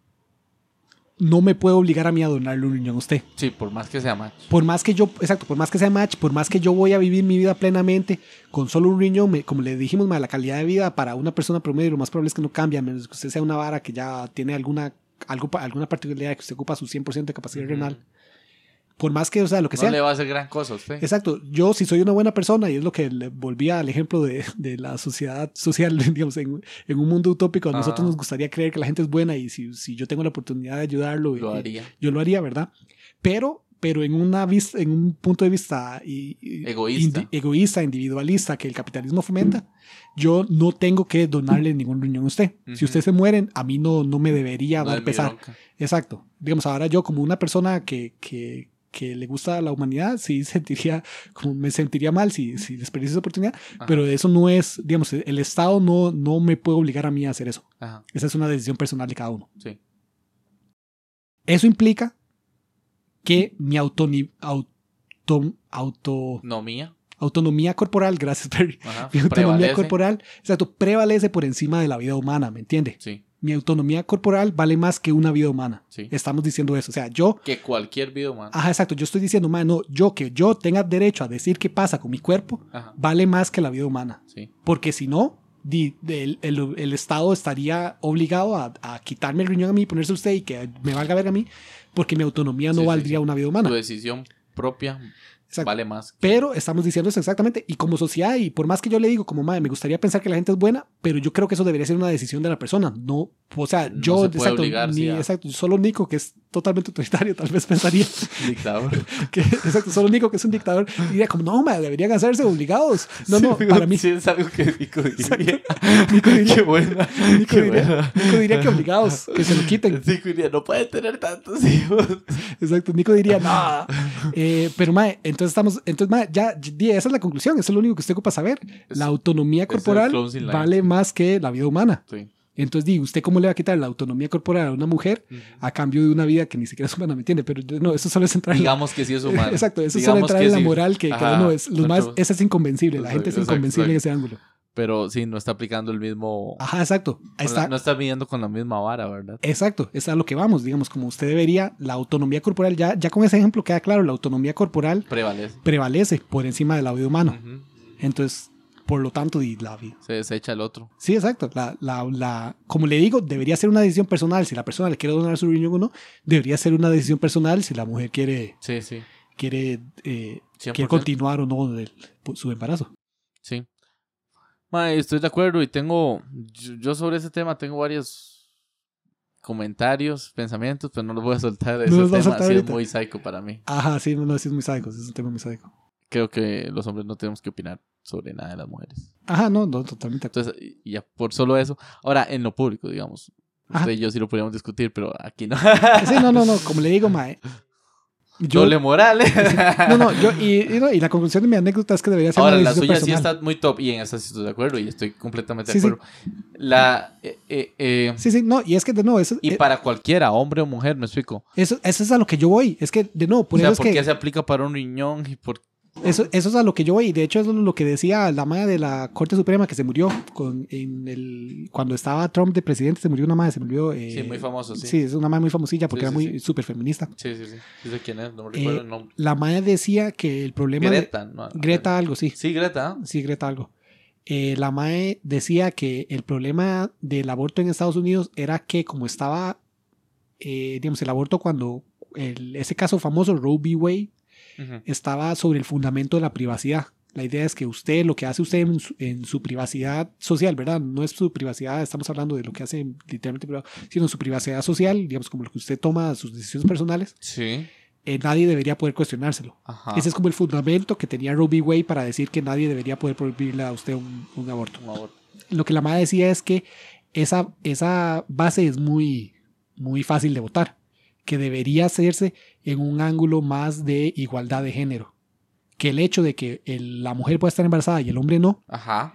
[SPEAKER 1] no me puede obligar a mí a donarle un riñón a usted.
[SPEAKER 2] Sí, por más que sea match.
[SPEAKER 1] Por más que yo, exacto, por más que sea match, por más que yo voy a vivir mi vida plenamente con solo un riñón, me- como le dijimos, ma, la calidad de vida para una persona promedio lo más probable es que no cambie, a menos que usted sea una vara que ya tiene alguna, algo, alguna particularidad que usted ocupa su 100% de capacidad renal. Por más que, o sea, lo que
[SPEAKER 2] No
[SPEAKER 1] sea.
[SPEAKER 2] le va a hacer gran cosa a usted.
[SPEAKER 1] Exacto, yo si soy una buena persona, y es lo que le volvía al ejemplo de, de la sociedad social, digamos, en, en un mundo utópico, a nosotros nos gustaría creer que la gente es buena y si, si yo tengo la oportunidad de ayudarlo,
[SPEAKER 2] Lo
[SPEAKER 1] eh,
[SPEAKER 2] haría.
[SPEAKER 1] yo lo haría, ¿verdad? Pero, pero en, una vista, en un punto de vista y- y-
[SPEAKER 2] Egoísta.
[SPEAKER 1] indi- egoísta, individualista, que el capitalismo fomenta, yo no tengo que donarle ningún riñón a usted. Si
[SPEAKER 2] Ujú.
[SPEAKER 1] usted se mueren, a mí no, no me debería
[SPEAKER 2] No
[SPEAKER 1] dar pesar. Exacto. Digamos, ahora yo como una persona que, que, que le gusta la humanidad, sí sentiría, como me sentiría mal si, si desperdicio esa oportunidad,
[SPEAKER 2] Ajá,
[SPEAKER 1] pero eso no es, digamos, el Estado no, no me puede obligar a mí a hacer eso.
[SPEAKER 2] Ajá,
[SPEAKER 1] Esa es una decisión personal de cada uno.
[SPEAKER 2] sí.
[SPEAKER 1] Eso implica que mi autoni- auto, auto,
[SPEAKER 2] No mía.
[SPEAKER 1] autonomía corporal, gracias Perry,
[SPEAKER 2] Ajá.
[SPEAKER 1] mi autonomía
[SPEAKER 2] Prevalece.
[SPEAKER 1] corporal, exacto, prevalece por encima de la vida humana, ¿me entiende?
[SPEAKER 2] Sí,
[SPEAKER 1] Mi autonomía corporal vale más que una vida humana.
[SPEAKER 2] sí.
[SPEAKER 1] Estamos diciendo eso. O sea, yo
[SPEAKER 2] Que cualquier vida humana.
[SPEAKER 1] Ajá, exacto. Yo estoy diciendo, man, no, yo que yo tenga derecho a decir qué pasa con mi cuerpo,
[SPEAKER 2] Ajá,
[SPEAKER 1] vale más que la vida humana.
[SPEAKER 2] sí.
[SPEAKER 1] Porque si no, di- el, el- el Estado estaría obligado a, a quitarme el riñón a mí, ponerse usted y que me valga verga a mí, porque mi autonomía no
[SPEAKER 2] Sí,
[SPEAKER 1] valdría una vida
[SPEAKER 2] Tu
[SPEAKER 1] humana.
[SPEAKER 2] decisión propia
[SPEAKER 1] Exacto.
[SPEAKER 2] vale más.
[SPEAKER 1] Pero estamos diciendo eso exactamente. Y como sociedad, y por más que yo le digo, como madre, me gustaría pensar que la gente es buena, pero yo creo que eso debería ser una decisión de la persona. No, o sea,
[SPEAKER 2] No
[SPEAKER 1] yo,
[SPEAKER 2] se puede
[SPEAKER 1] exacto,
[SPEAKER 2] obligar,
[SPEAKER 1] ni-
[SPEAKER 2] sí,
[SPEAKER 1] exacto, solo Nico, que es totalmente autoritario, tal vez pensaría
[SPEAKER 2] Dictador.
[SPEAKER 1] que, exacto, solo Nico, que es un dictador, diría como, no, madre, deberían hacerse obligados. No, no, para mí,
[SPEAKER 2] Sí, es algo que Nico diría.
[SPEAKER 1] Nico diría,
[SPEAKER 2] Qué buena.
[SPEAKER 1] Nico
[SPEAKER 2] Qué
[SPEAKER 1] diría,
[SPEAKER 2] buena.
[SPEAKER 1] Nico diría que obligados, que se lo quiten.
[SPEAKER 2] Nico diría, no puede tener tantos hijos.
[SPEAKER 1] Exacto, Nico diría, no. Eh, pero, mae, entonces estamos, entonces, mae, ya, esa es la conclusión, eso es lo único que usted ocupa saber. La autonomía corporal vale más que la vida humana.
[SPEAKER 2] Sí.
[SPEAKER 1] Entonces, digo, ¿usted cómo le va a quitar la autonomía corporal a una mujer a cambio de una vida que ni siquiera es humana, ¿me entiende? Pero no, eso solo es entrar en la-
[SPEAKER 2] Digamos que sí es humano.
[SPEAKER 1] Exacto, eso
[SPEAKER 2] Digamos
[SPEAKER 1] solo entrar
[SPEAKER 2] que
[SPEAKER 1] en la
[SPEAKER 2] sí.
[SPEAKER 1] moral que, que uno es, los más, ese es inconvencible, la gente es inconvencible en ese ángulo.
[SPEAKER 2] Pero sí, no está aplicando el mismo.
[SPEAKER 1] Ajá, exacto.
[SPEAKER 2] La-
[SPEAKER 1] está.
[SPEAKER 2] no está midiendo con la misma vara, ¿verdad?
[SPEAKER 1] Exacto, es a lo que vamos, digamos, como usted debería, la autonomía corporal, ya, ya con ese ejemplo queda claro, la autonomía corporal
[SPEAKER 2] Prevalece.
[SPEAKER 1] prevalece por encima de la vida humana.
[SPEAKER 2] Ujú.
[SPEAKER 1] Entonces, por lo tanto, y la vida.
[SPEAKER 2] Se desecha el otro.
[SPEAKER 1] Sí, exacto. La, la, la, como le digo, debería ser una decisión personal. Si la persona le quiere donar su riñón o no, debería ser una decisión personal si la mujer quiere,
[SPEAKER 2] Sí, sí.
[SPEAKER 1] quiere, eh,
[SPEAKER 2] 100%.
[SPEAKER 1] quiere continuar o no su embarazo.
[SPEAKER 2] Sí. Estoy de acuerdo y tengo. Yo, yo sobre ese tema tengo varios comentarios, pensamientos, pero no los voy a soltar. Ese
[SPEAKER 1] a
[SPEAKER 2] tema
[SPEAKER 1] soltar
[SPEAKER 2] sí es
[SPEAKER 1] ahorita.
[SPEAKER 2] muy psycho para mí.
[SPEAKER 1] Ajá, sí, no, sí es muy es un tema muy sádico.
[SPEAKER 2] Creo que los hombres no tenemos que opinar sobre nada de las mujeres.
[SPEAKER 1] Ajá, no, no, totalmente.
[SPEAKER 2] Entonces, y ya por solo eso. Ahora, en lo público, digamos.
[SPEAKER 1] Ajá.
[SPEAKER 2] Usted y yo sí lo podríamos discutir, pero aquí no.
[SPEAKER 1] Sí, no, no, no, como le digo, Mae. Yo,
[SPEAKER 2] Doble moral.
[SPEAKER 1] no, no, yo, y, y no, y la conclusión de mi anécdota es que debería ser
[SPEAKER 2] Ahora,
[SPEAKER 1] una
[SPEAKER 2] la suya sí
[SPEAKER 1] personal.
[SPEAKER 2] está muy top y en esa sí estoy de acuerdo y estoy completamente
[SPEAKER 1] Sí,
[SPEAKER 2] de
[SPEAKER 1] sí.
[SPEAKER 2] acuerdo. La, eh, eh, eh,
[SPEAKER 1] Sí, sí, no, y es que de nuevo, eso,
[SPEAKER 2] y
[SPEAKER 1] eh,
[SPEAKER 2] para cualquiera, hombre o mujer, me explico.
[SPEAKER 1] eso, eso es a lo que yo voy. Es que, de nuevo, por
[SPEAKER 2] o sea,
[SPEAKER 1] eso es
[SPEAKER 2] ¿por
[SPEAKER 1] que
[SPEAKER 2] qué se aplica para un riñón y por
[SPEAKER 1] Eso, eso es a lo que yo voy. De hecho, eso es lo que decía la madre de la Corte Suprema que se murió con, en el, cuando estaba Trump de presidente. Se murió una madre, se murió. eh,
[SPEAKER 2] Sí, muy famoso, sí.
[SPEAKER 1] Sí, es una madre muy famosilla porque
[SPEAKER 2] Sí,
[SPEAKER 1] era
[SPEAKER 2] sí,
[SPEAKER 1] muy
[SPEAKER 2] sí.
[SPEAKER 1] súper feminista.
[SPEAKER 2] Sí, sí, sí. Sé quién es, no me
[SPEAKER 1] Eh,
[SPEAKER 2] recuerdo el nombre.
[SPEAKER 1] La madre decía que el problema. de-
[SPEAKER 2] Greta, ¿no?
[SPEAKER 1] Greta, algo, sí.
[SPEAKER 2] Sí, Greta. ¿ah?
[SPEAKER 1] Sí, Greta, algo. Eh, la MAE decía que el problema del aborto en Estados Unidos era que como estaba, eh, digamos, el aborto cuando el- ese caso famoso, Roe v. Wade, Estaba sobre el fundamento de la privacidad. La idea es que usted, lo que hace usted en su, en su privacidad social, ¿verdad? No es su privacidad, estamos hablando de lo que hace literalmente privado, sino su privacidad social, digamos, como lo que usted toma sus decisiones personales,
[SPEAKER 2] Sí.
[SPEAKER 1] eh, nadie debería poder cuestionárselo.
[SPEAKER 2] Ajá.
[SPEAKER 1] Ese es como el fundamento que tenía v. Wade para decir que nadie debería poder prohibirle a usted un, un aborto.
[SPEAKER 2] Un aborto.
[SPEAKER 1] Lo que la madre decía es que esa, esa base es muy, muy fácil de votar, que debería hacerse en un ángulo más de igualdad de género. Que el hecho de que el- la mujer pueda estar embarazada y el hombre no,
[SPEAKER 2] Ajá.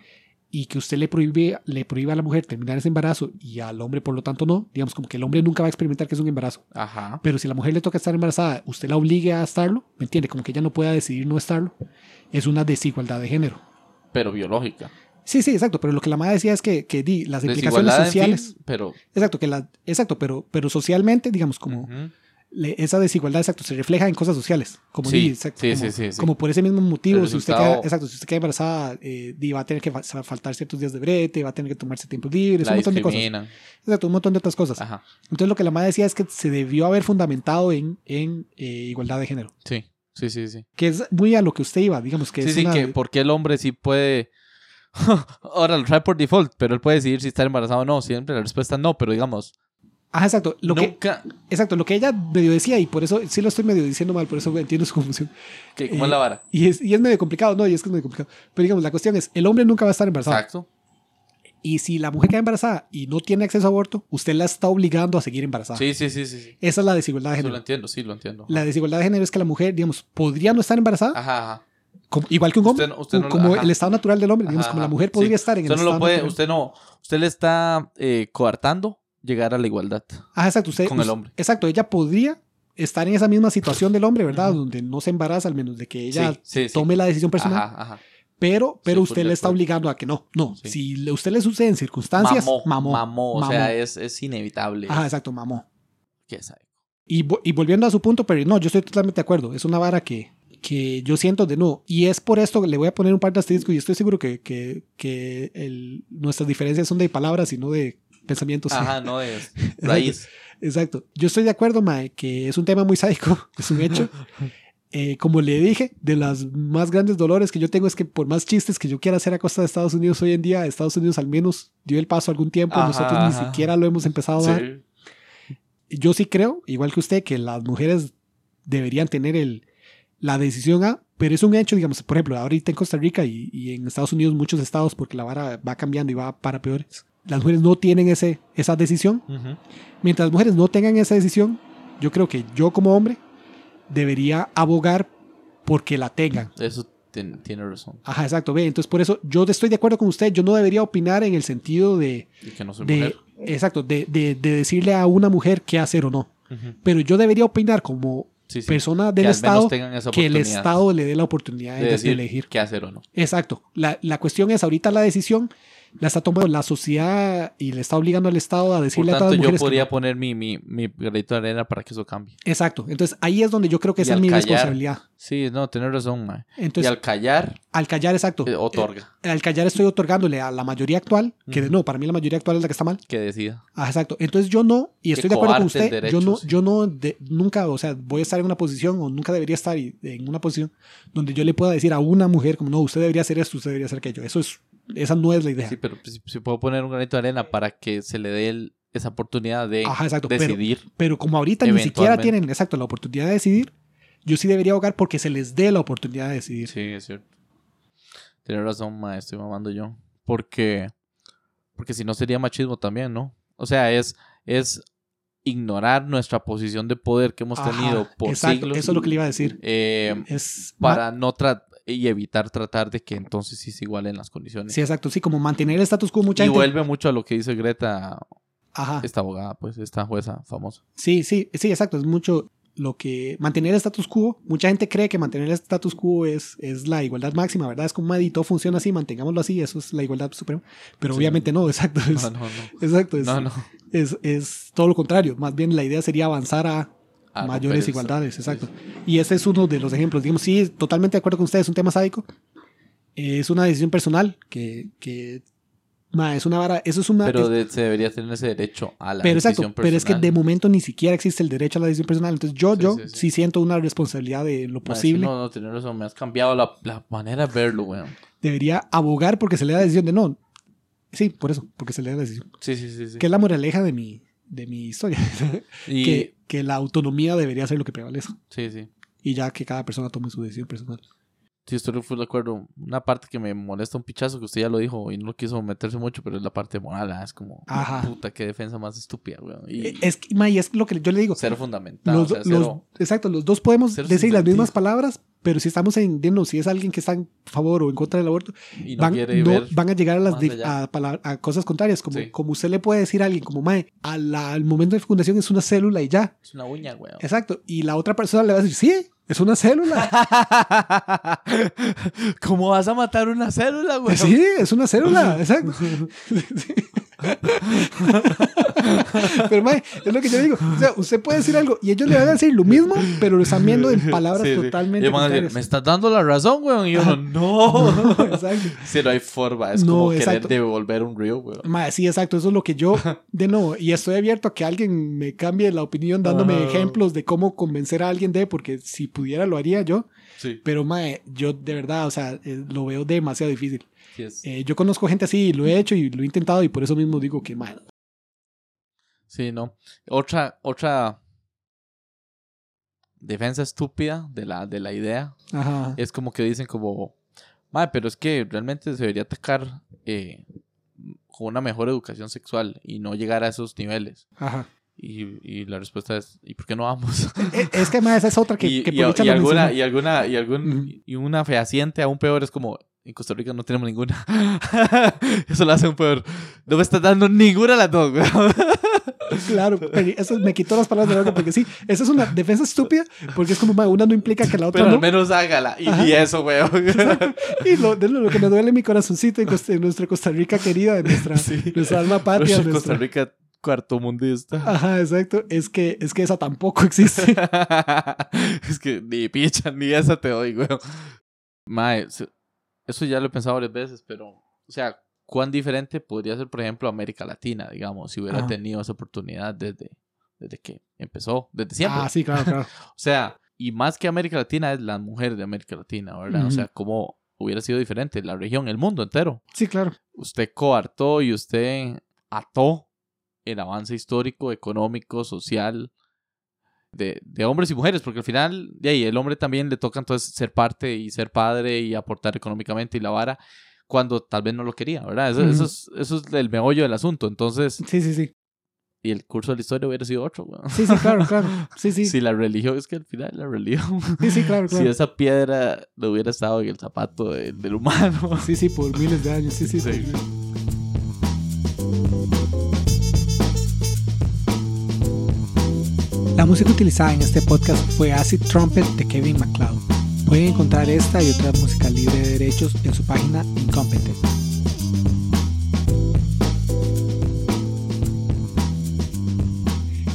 [SPEAKER 1] y que usted le prohíbe, le prohíbe a la mujer terminar ese embarazo y al hombre por lo tanto no, digamos como que el hombre nunca va a experimentar que es un embarazo.
[SPEAKER 2] Ajá.
[SPEAKER 1] Pero si a la mujer le toca estar embarazada, usted la obligue a estarlo, ¿me entiende? Como que ella no pueda decidir no estarlo, es una desigualdad de género.
[SPEAKER 2] Pero biológica.
[SPEAKER 1] Sí, sí, exacto, pero lo que la madre decía es que, que di, las implicaciones
[SPEAKER 2] Desigualdad, en
[SPEAKER 1] sociales...
[SPEAKER 2] fin, pero.
[SPEAKER 1] Exacto, que la, exacto, pero, pero socialmente, digamos, como
[SPEAKER 2] Ujú.
[SPEAKER 1] le- esa desigualdad, exacto, se refleja en cosas sociales. Como,
[SPEAKER 2] Sí,
[SPEAKER 1] di, exacto,
[SPEAKER 2] sí,
[SPEAKER 1] como,
[SPEAKER 2] sí,
[SPEAKER 1] como por ese mismo motivo,
[SPEAKER 2] El
[SPEAKER 1] si usted, queda, exacto, si usted queda embarazada, eh, di, va a tener que fa- faltar ciertos días de brete, va a tener que tomarse tiempos libres,
[SPEAKER 2] La
[SPEAKER 1] un montón de cosas. Exacto, un montón de otras cosas.
[SPEAKER 2] Ajá.
[SPEAKER 1] Entonces lo que la madre decía es que se debió haber fundamentado en, en eh, igualdad de género,
[SPEAKER 2] Sí, sí, sí, sí.
[SPEAKER 1] que es muy a lo que usted iba, digamos que
[SPEAKER 2] Sí,
[SPEAKER 1] es
[SPEAKER 2] sí,
[SPEAKER 1] una...
[SPEAKER 2] que porque el hombre sí puede. Ahora lo trae por default, pero él puede decidir si está embarazado o no. Siempre la respuesta es no, pero digamos,
[SPEAKER 1] Ajá, exacto, lo que,
[SPEAKER 2] nunca.
[SPEAKER 1] exacto, lo que ella medio decía, y por eso sí lo estoy medio diciendo mal, por eso entiendo su confusión.
[SPEAKER 2] que ¿Cómo
[SPEAKER 1] eh,
[SPEAKER 2] es la vara?
[SPEAKER 1] Y es, y es medio complicado, no, y es que es medio complicado. Pero digamos, la cuestión es, el hombre nunca va a estar embarazado.
[SPEAKER 2] Exacto.
[SPEAKER 1] Y si la mujer queda embarazada y no tiene acceso a aborto, usted la está obligando a seguir embarazada.
[SPEAKER 2] Sí, sí, sí, sí.
[SPEAKER 1] Esa es la desigualdad de
[SPEAKER 2] Eso lo
[SPEAKER 1] género.
[SPEAKER 2] entiendo, sí, lo entiendo.
[SPEAKER 1] La desigualdad de género es que la mujer, digamos, podría no estar embarazada,
[SPEAKER 2] Ajá, ajá.
[SPEAKER 1] Como- igual que un hombre,
[SPEAKER 2] Usted no- usted no-
[SPEAKER 1] como
[SPEAKER 2] ajá.
[SPEAKER 1] el estado natural del hombre. Digamos,
[SPEAKER 2] Ajá,
[SPEAKER 1] como la mujer podría
[SPEAKER 2] Sí.
[SPEAKER 1] estar en el
[SPEAKER 2] Usted no
[SPEAKER 1] estado
[SPEAKER 2] lo puede,
[SPEAKER 1] natural.
[SPEAKER 2] usted no, usted le está eh, coartando llegar a la igualdad.
[SPEAKER 1] Ajá, exacto. Usted,
[SPEAKER 2] con el hombre.
[SPEAKER 1] Exacto, ella podría estar en esa misma situación del hombre, ¿verdad? Donde no se embaraza, al menos de que ella
[SPEAKER 2] Sí, sí, sí.
[SPEAKER 1] tome la decisión personal.
[SPEAKER 2] Ajá, ajá.
[SPEAKER 1] Pero, pero usted le está obligando a que no. No, si le- usted le sucede en circunstancias,
[SPEAKER 2] Mamó,
[SPEAKER 1] mamó.
[SPEAKER 2] mamó, o sea, es, es inevitable.
[SPEAKER 1] Ajá, exacto, mamó.
[SPEAKER 2] Qué sabe.
[SPEAKER 1] Y, y volviendo a su punto, pero no, yo estoy totalmente de acuerdo. Es una vara que, que yo siento de no. Y es por esto que le voy a poner un par de asteriscos y estoy seguro que, que, que el- nuestras diferencias son de palabras y no de pensamientos.
[SPEAKER 2] Ajá, no es raíz.
[SPEAKER 1] Exacto. Yo estoy de acuerdo, Mae, que es un tema muy sádico, es un hecho. Eh, como le dije, de las más grandes dolores que yo tengo es que por más chistes que yo quiera hacer a costa de Estados Unidos hoy en día, Estados Unidos al menos dio el paso algún tiempo,
[SPEAKER 2] Ajá,
[SPEAKER 1] nosotros ni siquiera lo hemos empezado a dar.
[SPEAKER 2] Sí.
[SPEAKER 1] Yo sí creo, igual que usted, que las mujeres deberían tener el, la decisión A, pero es un hecho, digamos, por ejemplo, ahorita en Costa Rica y, y en Estados Unidos, muchos estados, porque la vara va cambiando y va para peores, las mujeres no tienen ese, esa decisión.
[SPEAKER 2] Ujú.
[SPEAKER 1] Mientras las mujeres no tengan esa decisión, yo creo que yo como hombre debería abogar porque la tengan.
[SPEAKER 2] Eso tiene, tiene razón.
[SPEAKER 1] Ajá, exacto. Ve, entonces por eso yo estoy de acuerdo con usted. Yo no debería opinar en el sentido de,
[SPEAKER 2] Y que no soy
[SPEAKER 1] de
[SPEAKER 2] mujer.
[SPEAKER 1] exacto, de, de- de decirle a una mujer qué hacer o no.
[SPEAKER 2] Ujú.
[SPEAKER 1] Pero yo debería opinar como
[SPEAKER 2] Sí, sí.
[SPEAKER 1] persona del Estado que el Estado le dé la oportunidad de,
[SPEAKER 2] de decir
[SPEAKER 1] elegir.
[SPEAKER 2] qué hacer o no.
[SPEAKER 1] Exacto. La, la cuestión es ahorita la decisión la está tomando la sociedad y le está obligando al Estado a
[SPEAKER 2] Por
[SPEAKER 1] decirle a todas
[SPEAKER 2] tanto,
[SPEAKER 1] las
[SPEAKER 2] yo
[SPEAKER 1] mujeres. que
[SPEAKER 2] podría
[SPEAKER 1] no.
[SPEAKER 2] poner mi, mi, mi granito de arena para que eso cambie.
[SPEAKER 1] Exacto. Entonces ahí es donde yo creo que esa es mi
[SPEAKER 2] callar,
[SPEAKER 1] responsabilidad.
[SPEAKER 2] Sí, no, tener razón, mae. y al callar,
[SPEAKER 1] al callar, exacto.
[SPEAKER 2] eh, otorga.
[SPEAKER 1] Eh, al callar estoy otorgándole a la mayoría actual, que no, para mí la mayoría actual es la que está mal.
[SPEAKER 2] que decida.
[SPEAKER 1] Ah, exacto. Entonces yo no, y estoy de acuerdo con usted,
[SPEAKER 2] derecho,
[SPEAKER 1] yo no,
[SPEAKER 2] sí.
[SPEAKER 1] yo no, de- nunca, o sea, voy a estar en una posición o nunca debería estar en una posición donde yo le pueda decir a una mujer como, no, usted debería hacer esto, usted debería hacer aquello. Eso es, esa no es la idea.
[SPEAKER 2] Sí, pero si, si puedo poner un granito de arena para que se le dé el- esa oportunidad de
[SPEAKER 1] Ajá, exacto.
[SPEAKER 2] Decidir.
[SPEAKER 1] pero como ahorita ni siquiera tienen, exacto, la oportunidad de decidir, yo sí debería ahogar porque se les dé la oportunidad de decidir.
[SPEAKER 2] Sí, es cierto. Tienes razón, ma, estoy mamando yo. Porque, porque si no sería machismo también, ¿no? O sea, es, es ignorar nuestra posición de poder que hemos
[SPEAKER 1] Ajá,
[SPEAKER 2] tenido por
[SPEAKER 1] exacto,
[SPEAKER 2] siglos
[SPEAKER 1] Eso es lo que le iba a decir.
[SPEAKER 2] eh,
[SPEAKER 1] Es
[SPEAKER 2] para no tra- y evitar tratar de que entonces sí se igualen las condiciones.
[SPEAKER 1] Sí, exacto. Sí, como mantener el status quo. Mucha
[SPEAKER 2] y
[SPEAKER 1] gente.
[SPEAKER 2] vuelve mucho a lo que dice Greta,
[SPEAKER 1] Ajá.
[SPEAKER 2] esta abogada, pues, esta jueza famosa.
[SPEAKER 1] Sí, sí, sí, exacto. Es mucho lo que mantener el status quo. Mucha gente cree que mantener el status quo es, es la igualdad máxima, ¿verdad? Es como todo funciona así, mantengámoslo así, eso es la igualdad suprema. Pero
[SPEAKER 2] Sí.
[SPEAKER 1] obviamente no, exacto. Es,
[SPEAKER 2] No, no, no.
[SPEAKER 1] Exacto, es,
[SPEAKER 2] No, no.
[SPEAKER 1] Es, es todo lo contrario. Más bien la idea sería avanzar a
[SPEAKER 2] A
[SPEAKER 1] mayores igualdades, exacto. Y ese es uno de los ejemplos. Digamos, sí, totalmente de acuerdo con ustedes, es un tema sádico. Es una decisión personal que, que ma, es una vara, eso es una...
[SPEAKER 2] Pero
[SPEAKER 1] es-
[SPEAKER 2] de- se debería tener ese derecho a la
[SPEAKER 1] pero
[SPEAKER 2] decisión
[SPEAKER 1] exacto, pero es que
[SPEAKER 2] personal.
[SPEAKER 1] de momento ni siquiera existe el derecho a la decisión personal. Entonces yo,
[SPEAKER 2] Sí,
[SPEAKER 1] yo
[SPEAKER 2] sí, sí.
[SPEAKER 1] sí siento una responsabilidad de lo
[SPEAKER 2] Ma, es
[SPEAKER 1] posible.
[SPEAKER 2] No, no, tienes razón. Me has cambiado la, la manera de verlo, weón.
[SPEAKER 1] Debería abogar porque se le da la decisión de no. Sí, por eso, porque se le da la decisión.
[SPEAKER 2] Sí, sí, sí. sí.
[SPEAKER 1] Que es la moraleja de mi, de mi historia.
[SPEAKER 2] Y,
[SPEAKER 1] que, que la autonomía debería ser lo que prevalece.
[SPEAKER 2] Sí, sí.
[SPEAKER 1] Y ya que cada persona tome su decisión personal.
[SPEAKER 2] Sí, estoy de acuerdo. Una parte que me molesta un pichazo, que usted ya lo dijo y no lo quiso meterse mucho, pero es la parte moral. ah, Es como,
[SPEAKER 1] Ajá.
[SPEAKER 2] puta, qué defensa más estúpida, weón. Y
[SPEAKER 1] Eh, Es, que, ma, y es lo que yo le digo.
[SPEAKER 2] cero fundamental.
[SPEAKER 1] Los,
[SPEAKER 2] o sea,
[SPEAKER 1] los-
[SPEAKER 2] cero-
[SPEAKER 1] exacto, los dos podemos decir las mismas palabras, pero si estamos en, digamos, si es alguien que está en favor o en contra del aborto,
[SPEAKER 2] y no
[SPEAKER 1] van, no- van a llegar a, las a, a cosas contrarias, como,
[SPEAKER 2] Sí.
[SPEAKER 1] como usted le puede decir a alguien, como, mae, la- al momento de fecundación es una célula y ya.
[SPEAKER 2] Es una uña, weón.
[SPEAKER 1] Exacto. Y la otra persona le va a decir, sí, es una célula.
[SPEAKER 2] ¿Cómo vas a matar una célula, weón?
[SPEAKER 1] sí, es una célula. Exacto. Pero, mae, es lo que yo digo. O sea, usted puede decir algo y ellos le van a decir lo mismo, pero lo están viendo en palabras
[SPEAKER 2] Sí, sí.
[SPEAKER 1] totalmente
[SPEAKER 2] van a decir,
[SPEAKER 1] contrarias.
[SPEAKER 2] me estás dando la razón, weón. Y yo, no.
[SPEAKER 1] Exacto.
[SPEAKER 2] Sí, no hay forma. Es
[SPEAKER 1] No,
[SPEAKER 2] como querer
[SPEAKER 1] exacto.
[SPEAKER 2] devolver un río, weón.
[SPEAKER 1] Mae, sí, exacto. Eso es lo que yo, de nuevo, y estoy abierto a que alguien me cambie la opinión dándome
[SPEAKER 2] Ajá.
[SPEAKER 1] ejemplos de cómo convencer a alguien de, porque si pudiera lo haría yo.
[SPEAKER 2] Sí.
[SPEAKER 1] Pero, mae, yo de verdad, o sea, eh, lo veo demasiado difícil. Eh, yo conozco gente así, lo he hecho y lo he intentado y por eso mismo digo que, mae,
[SPEAKER 2] Sí, no. Otra, otra defensa estúpida de la, de la idea
[SPEAKER 1] ajá,
[SPEAKER 2] es como que dicen como, madre, pero es que realmente se debería atacar eh, con una mejor educación sexual y no llegar a esos niveles.
[SPEAKER 1] ajá.
[SPEAKER 2] Y, y la respuesta es, ¿y por qué no vamos?
[SPEAKER 1] Eh, Es que, mae, esa es otra que,
[SPEAKER 2] y,
[SPEAKER 1] que
[SPEAKER 2] y- y alguna, y alguna, y algún, y una fehaciente aún peor es como, en Costa Rica no tenemos ninguna. Eso lo hace un peor. No me estás dando ninguna de las dos, weón.
[SPEAKER 1] Claro, pero eso me quitó las palabras de la boca porque sí, esa es una defensa estúpida porque es como, una no implica que la otra
[SPEAKER 2] Pero
[SPEAKER 1] no.
[SPEAKER 2] al menos hágala. Y, y eso, weón.
[SPEAKER 1] Y lo, de lo que me duele en mi corazoncito en, Costa- en nuestra Costa Rica querida, en nuestra,
[SPEAKER 2] Sí.
[SPEAKER 1] nuestra alma patria.
[SPEAKER 2] Nuestra- Costa Rica cuarto mundista.
[SPEAKER 1] Ajá, exacto. Es que, es que esa tampoco existe.
[SPEAKER 2] es que ni picha, ni esa te doy, weón. Mae, eso ya lo he pensado varias veces, pero, o sea, ¿cuán diferente podría ser, por ejemplo, América Latina, digamos, si hubiera
[SPEAKER 1] Ajá.
[SPEAKER 2] tenido esa oportunidad desde, desde que empezó, desde siempre?
[SPEAKER 1] Ah, sí, claro, claro.
[SPEAKER 2] O sea, y más que América Latina es las mujeres de América Latina, ¿verdad? O sea, cómo hubiera sido diferente la región, el mundo entero.
[SPEAKER 1] Sí, claro.
[SPEAKER 2] Usted coartó y usted ató el avance histórico, económico, social de, de hombres y mujeres, porque al final, de ahí, el hombre también le toca entonces ser parte y ser padre y aportar económicamente y la vara cuando tal vez no lo quería, ¿verdad? Eso, es, eso es el meollo del asunto. Entonces,
[SPEAKER 1] Sí, sí, sí.
[SPEAKER 2] y el curso de la historia hubiera sido otro, weón.
[SPEAKER 1] Sí, sí, claro, claro. Sí, sí.
[SPEAKER 2] Si la religión, es que al final la religión
[SPEAKER 1] Sí, sí, claro,
[SPEAKER 2] si
[SPEAKER 1] claro.
[SPEAKER 2] esa piedra no hubiera estado en el zapato de- del humano.
[SPEAKER 1] Sí, sí, por miles de años. Sí, sí,
[SPEAKER 2] Sí.
[SPEAKER 1] sí. La música utilizada en este podcast fue Acid Trumpet de Kevin MacLeod. Pueden encontrar esta y otra música libre de derechos en su página Incompetent.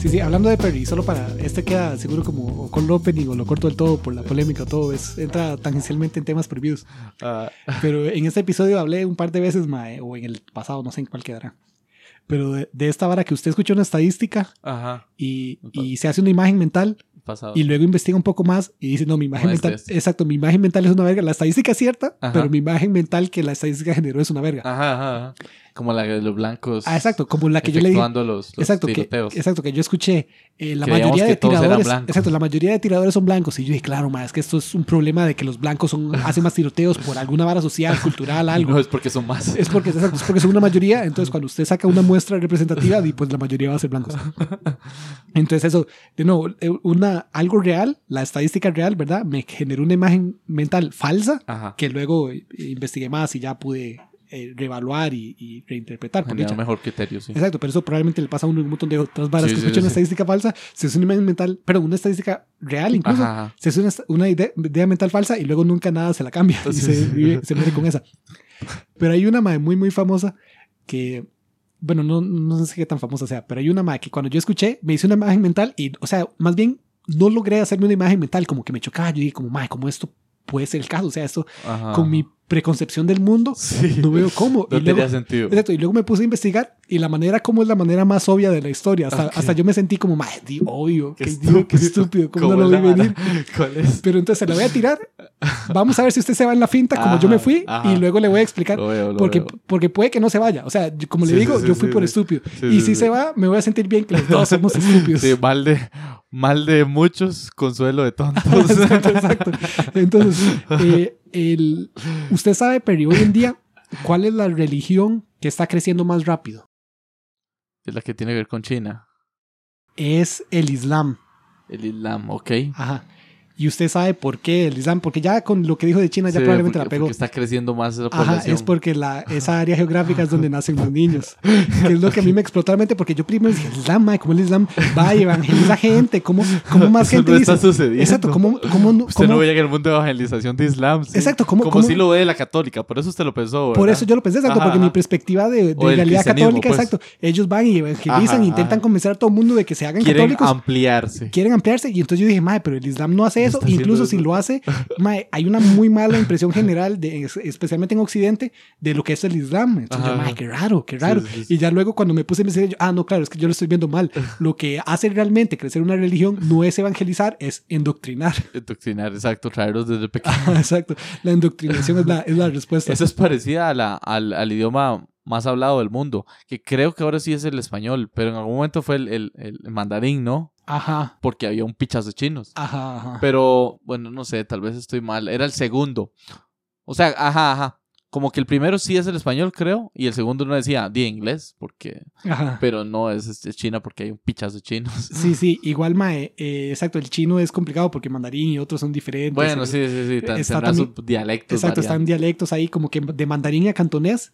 [SPEAKER 1] Sí, sí, hablando de Perry, solo para este queda seguro como o con opening o lo corto del todo por la polémica o todo, es, entra tangencialmente en temas prohibidos.
[SPEAKER 2] Ah,
[SPEAKER 1] Pero en este episodio hablé un par de veces, mae, o en el pasado, no sé en cuál quedará. Pero de, de esta vara que usted escucha una estadística
[SPEAKER 2] ajá.
[SPEAKER 1] y, y se hace una imagen mental
[SPEAKER 2] Pasado.
[SPEAKER 1] y luego investiga un poco más y dice, no, mi imagen
[SPEAKER 2] No es
[SPEAKER 1] mental,
[SPEAKER 2] este.
[SPEAKER 1] exacto, mi imagen mental es una verga. La estadística es cierta,
[SPEAKER 2] Ajá.
[SPEAKER 1] pero mi imagen mental que la estadística generó es una verga.
[SPEAKER 2] Ajá, ajá, ajá. Como la de los blancos.
[SPEAKER 1] Ah, exacto, como la que yo le dije.
[SPEAKER 2] los, los
[SPEAKER 1] Exacto que, exacto, que yo escuché. eh, la
[SPEAKER 2] Creíamos
[SPEAKER 1] mayoría de tiradores. Exacto, la mayoría de tiradores son blancos. Y yo dije, claro, ma, es que esto es un problema de que los blancos son, hacen más tiroteos por alguna vara social, cultural, algo.
[SPEAKER 2] No es porque son más.
[SPEAKER 1] Es porque, exacto, es porque son una mayoría. Entonces, cuando usted saca una muestra representativa, y pues la mayoría va a ser blancos. Entonces, eso, de nuevo, eh, una, algo real, la estadística real, ¿verdad? Me generó una imagen mental falsa
[SPEAKER 2] Ajá.
[SPEAKER 1] que luego eh, investigué más y ya pude eh, reevaluar y, y reinterpretar. por
[SPEAKER 2] un mejor criterio, sí.
[SPEAKER 1] Exacto, pero eso probablemente le pasa a uno un montón de otras varas
[SPEAKER 2] Sí,
[SPEAKER 1] que
[SPEAKER 2] sí,
[SPEAKER 1] escuchan
[SPEAKER 2] sí,
[SPEAKER 1] una estadística falsa. Se hace una imagen mental, pero una estadística real incluso.
[SPEAKER 2] Ajá.
[SPEAKER 1] Se hace una, una idea, idea mental falsa y luego nunca nada se la cambia y se, vive- se muere con esa. Pero hay una madre muy, muy famosa que, bueno, no, no sé qué tan famosa sea, pero hay una madre que cuando yo escuché me hice una imagen mental y, o sea, más bien no logré hacerme una imagen mental, como que me chocaba. Yo dije, como, madre, ¿cómo esto puede ser el caso? O sea, esto
[SPEAKER 2] Ajá.
[SPEAKER 1] con mi preconcepción del mundo
[SPEAKER 2] Sí.
[SPEAKER 1] no veo cómo.
[SPEAKER 2] No
[SPEAKER 1] y luego,
[SPEAKER 2] tenía sentido.
[SPEAKER 1] Exacto, y luego me puse a investigar y la manera como es la manera más obvia de la historia. Hasta,
[SPEAKER 2] Ok.
[SPEAKER 1] hasta yo me sentí como, madre, di- obvio,
[SPEAKER 2] Qué
[SPEAKER 1] qué, digo, qué estúpido, cómo no lo vi venir. Pero entonces se la voy a tirar. Vamos a ver si usted se va en la finta como yo me
[SPEAKER 2] Ajá,
[SPEAKER 1] fui
[SPEAKER 2] ajá.
[SPEAKER 1] y luego le voy a explicar.
[SPEAKER 2] Lo veo, lo
[SPEAKER 1] Porque,
[SPEAKER 2] veo.
[SPEAKER 1] porque puede que no se vaya. O sea, como le
[SPEAKER 2] sí,
[SPEAKER 1] digo,
[SPEAKER 2] sí,
[SPEAKER 1] yo fui por estúpido. Y si se va, me voy a sentir bien que los dos somos estúpidos.
[SPEAKER 2] Sí, mal de, Mal de muchos, consuelo de tontos.
[SPEAKER 1] exacto, exacto. Entonces, eh, el, usted sabe, Perry, hoy en día, ¿cuál es la religión que está creciendo más rápido?
[SPEAKER 2] es la que tiene que ver con China.
[SPEAKER 1] Es el Islam.
[SPEAKER 2] El Islam, ok.
[SPEAKER 1] Ajá. Y usted sabe por qué el Islam, porque ya con lo que dijo de China ya
[SPEAKER 2] Sí,
[SPEAKER 1] probablemente
[SPEAKER 2] porque,
[SPEAKER 1] la pegó.
[SPEAKER 2] porque está creciendo más esa
[SPEAKER 1] Ajá,
[SPEAKER 2] población.
[SPEAKER 1] es porque la, esa área geográfica es donde nacen los niños. Que es lo que a mí me explotó la mente, porque yo primero dije, el Islam, mae, ¿cómo el Islam va y evangeliza gente? ¿Cómo, cómo más
[SPEAKER 2] Eso
[SPEAKER 1] gente
[SPEAKER 2] no
[SPEAKER 1] dice?
[SPEAKER 2] está sucediendo.
[SPEAKER 1] Exacto, ¿cómo, cómo, no-
[SPEAKER 2] Usted
[SPEAKER 1] cómo-
[SPEAKER 2] no veía que el mundo de evangelización de Islam. sí.
[SPEAKER 1] Exacto, ¿cómo-
[SPEAKER 2] Como si lo ve de la católica, por eso usted lo pensó.
[SPEAKER 1] Por
[SPEAKER 2] ¿verdad?
[SPEAKER 1] eso yo lo pensé, exacto,
[SPEAKER 2] Ajá,
[SPEAKER 1] porque mi
[SPEAKER 2] ajá.
[SPEAKER 1] perspectiva de, de realidad católica,
[SPEAKER 2] pues.
[SPEAKER 1] exacto. Ellos van y evangelizan,
[SPEAKER 2] Ajá,
[SPEAKER 1] intentan
[SPEAKER 2] ajá.
[SPEAKER 1] convencer a todo el mundo de que se hagan
[SPEAKER 2] Quieren
[SPEAKER 1] católicos.
[SPEAKER 2] ampliarse.
[SPEAKER 1] quieren ampliarse y entonces yo dije, madre, pero el Islam no hace eso,
[SPEAKER 2] está
[SPEAKER 1] incluso
[SPEAKER 2] eso.
[SPEAKER 1] si lo hace, mae, hay una muy mala impresión general, de, es- especialmente en Occidente, de lo que es el Islam. Entonces yo, mae, qué raro, qué raro.
[SPEAKER 2] Sí, sí, sí.
[SPEAKER 1] Y ya luego cuando me puse a yo, ah, no, claro, es que yo lo estoy viendo mal. Lo que hace realmente crecer una religión no es evangelizar, es endoctrinar.
[SPEAKER 2] Indoctrinar, exacto, traerlos desde pequeño.
[SPEAKER 1] Exacto, la indoctrinación es la, es la respuesta.
[SPEAKER 2] Eso es parecida a la, al, al idioma más hablado del mundo, que creo que ahora sí es el español, pero en algún momento fue el, el- el mandarín, ¿no?
[SPEAKER 1] Ajá,
[SPEAKER 2] Porque había un pichazo de chinos.
[SPEAKER 1] ajá, ajá.
[SPEAKER 2] Pero, bueno, no sé, tal vez estoy mal. Era el segundo. O sea, ajá, ajá. Como que el primero sí es el español, creo, y el segundo no decía di inglés, porque...
[SPEAKER 1] Ajá.
[SPEAKER 2] Pero no es, es China porque hay un pichazo de chinos.
[SPEAKER 1] Sí, sí, igual, mae, eh, exacto, el chino es complicado porque mandarín y otros son diferentes.
[SPEAKER 2] Bueno, sí, sí, sí. tan-
[SPEAKER 1] está también-
[SPEAKER 2] dialectos.
[SPEAKER 1] Exacto, están dialectos ahí como que de mandarín a cantonés.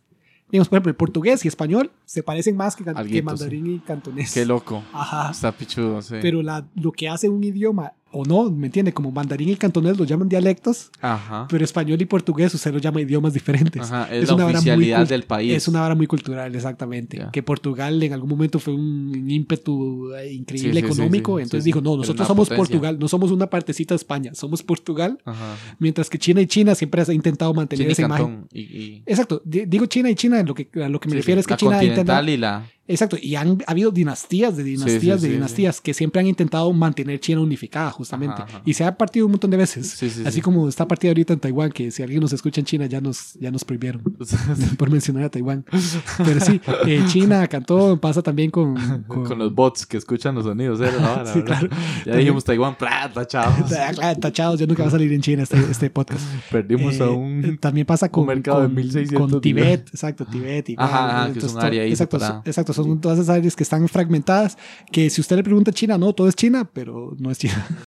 [SPEAKER 1] Digamos, por ejemplo, el portugués y español se parecen más que, can- que mandarín y cantonés.
[SPEAKER 2] Qué loco.
[SPEAKER 1] Ajá.
[SPEAKER 2] Está pichudo, sí.
[SPEAKER 1] Pero la, lo que hace un idioma, o no, ¿me entiende? Como mandarín y cantonés lo llaman dialectos,
[SPEAKER 2] Ajá.
[SPEAKER 1] pero español y portugués usted lo llama idiomas diferentes.
[SPEAKER 2] Ajá, es,
[SPEAKER 1] es
[SPEAKER 2] la
[SPEAKER 1] una muy
[SPEAKER 2] oficialidad
[SPEAKER 1] cult-
[SPEAKER 2] del país.
[SPEAKER 1] Es una vara muy cultural, exactamente.
[SPEAKER 2] Ya.
[SPEAKER 1] Que Portugal en algún momento fue un ímpetu eh, increíble
[SPEAKER 2] Sí, sí,
[SPEAKER 1] económico.
[SPEAKER 2] sí,
[SPEAKER 1] entonces dijo, no, nosotros somos
[SPEAKER 2] potencia.
[SPEAKER 1] Portugal, no somos una partecita de España, somos Portugal.
[SPEAKER 2] Ajá.
[SPEAKER 1] Mientras que China y China siempre ha intentado mantener
[SPEAKER 2] China y
[SPEAKER 1] esa imagen.
[SPEAKER 2] Cantón. Y, y-
[SPEAKER 1] Exacto, di- digo China y China, lo que, a lo que me refiero es que
[SPEAKER 2] la
[SPEAKER 1] China
[SPEAKER 2] continental y la...
[SPEAKER 1] Exacto, y han ha habido dinastías de dinastías
[SPEAKER 2] sí,
[SPEAKER 1] de
[SPEAKER 2] sí,
[SPEAKER 1] dinastías que siempre han intentado mantener China unificada, justamente.
[SPEAKER 2] Ajá, ajá.
[SPEAKER 1] Y se ha partido un montón de veces.
[SPEAKER 2] Sí, sí,
[SPEAKER 1] Así
[SPEAKER 2] sí.
[SPEAKER 1] como está partida ahorita en Taiwán, que si alguien nos escucha en China ya nos, ya nos prohibieron por mencionar a Taiwán. Pero sí, eh, China, Cantón, pasa también con... Con,
[SPEAKER 2] Con los bots que escuchan los sonidos. ¿eh?
[SPEAKER 1] Sí,
[SPEAKER 2] ¿verdad?
[SPEAKER 1] claro.
[SPEAKER 2] Ya dijimos Taiwán, plata, chavos.
[SPEAKER 1] Ah, claro, tachados, ya nunca va a salir en China este, este podcast.
[SPEAKER 2] Perdimos
[SPEAKER 1] Eh,
[SPEAKER 2] a un...
[SPEAKER 1] también pasa con,
[SPEAKER 2] mercado de
[SPEAKER 1] con-
[SPEAKER 2] 1600
[SPEAKER 1] con Tibet, exacto, Tibet. igual.
[SPEAKER 2] Ajá, ajá, que es
[SPEAKER 1] Entonces,
[SPEAKER 2] un área ahí
[SPEAKER 1] exacto,
[SPEAKER 2] separada.
[SPEAKER 1] exacto, son todas esas áreas que están fragmentadas, que si usted le pregunta a China, no, todo es China, pero no es China.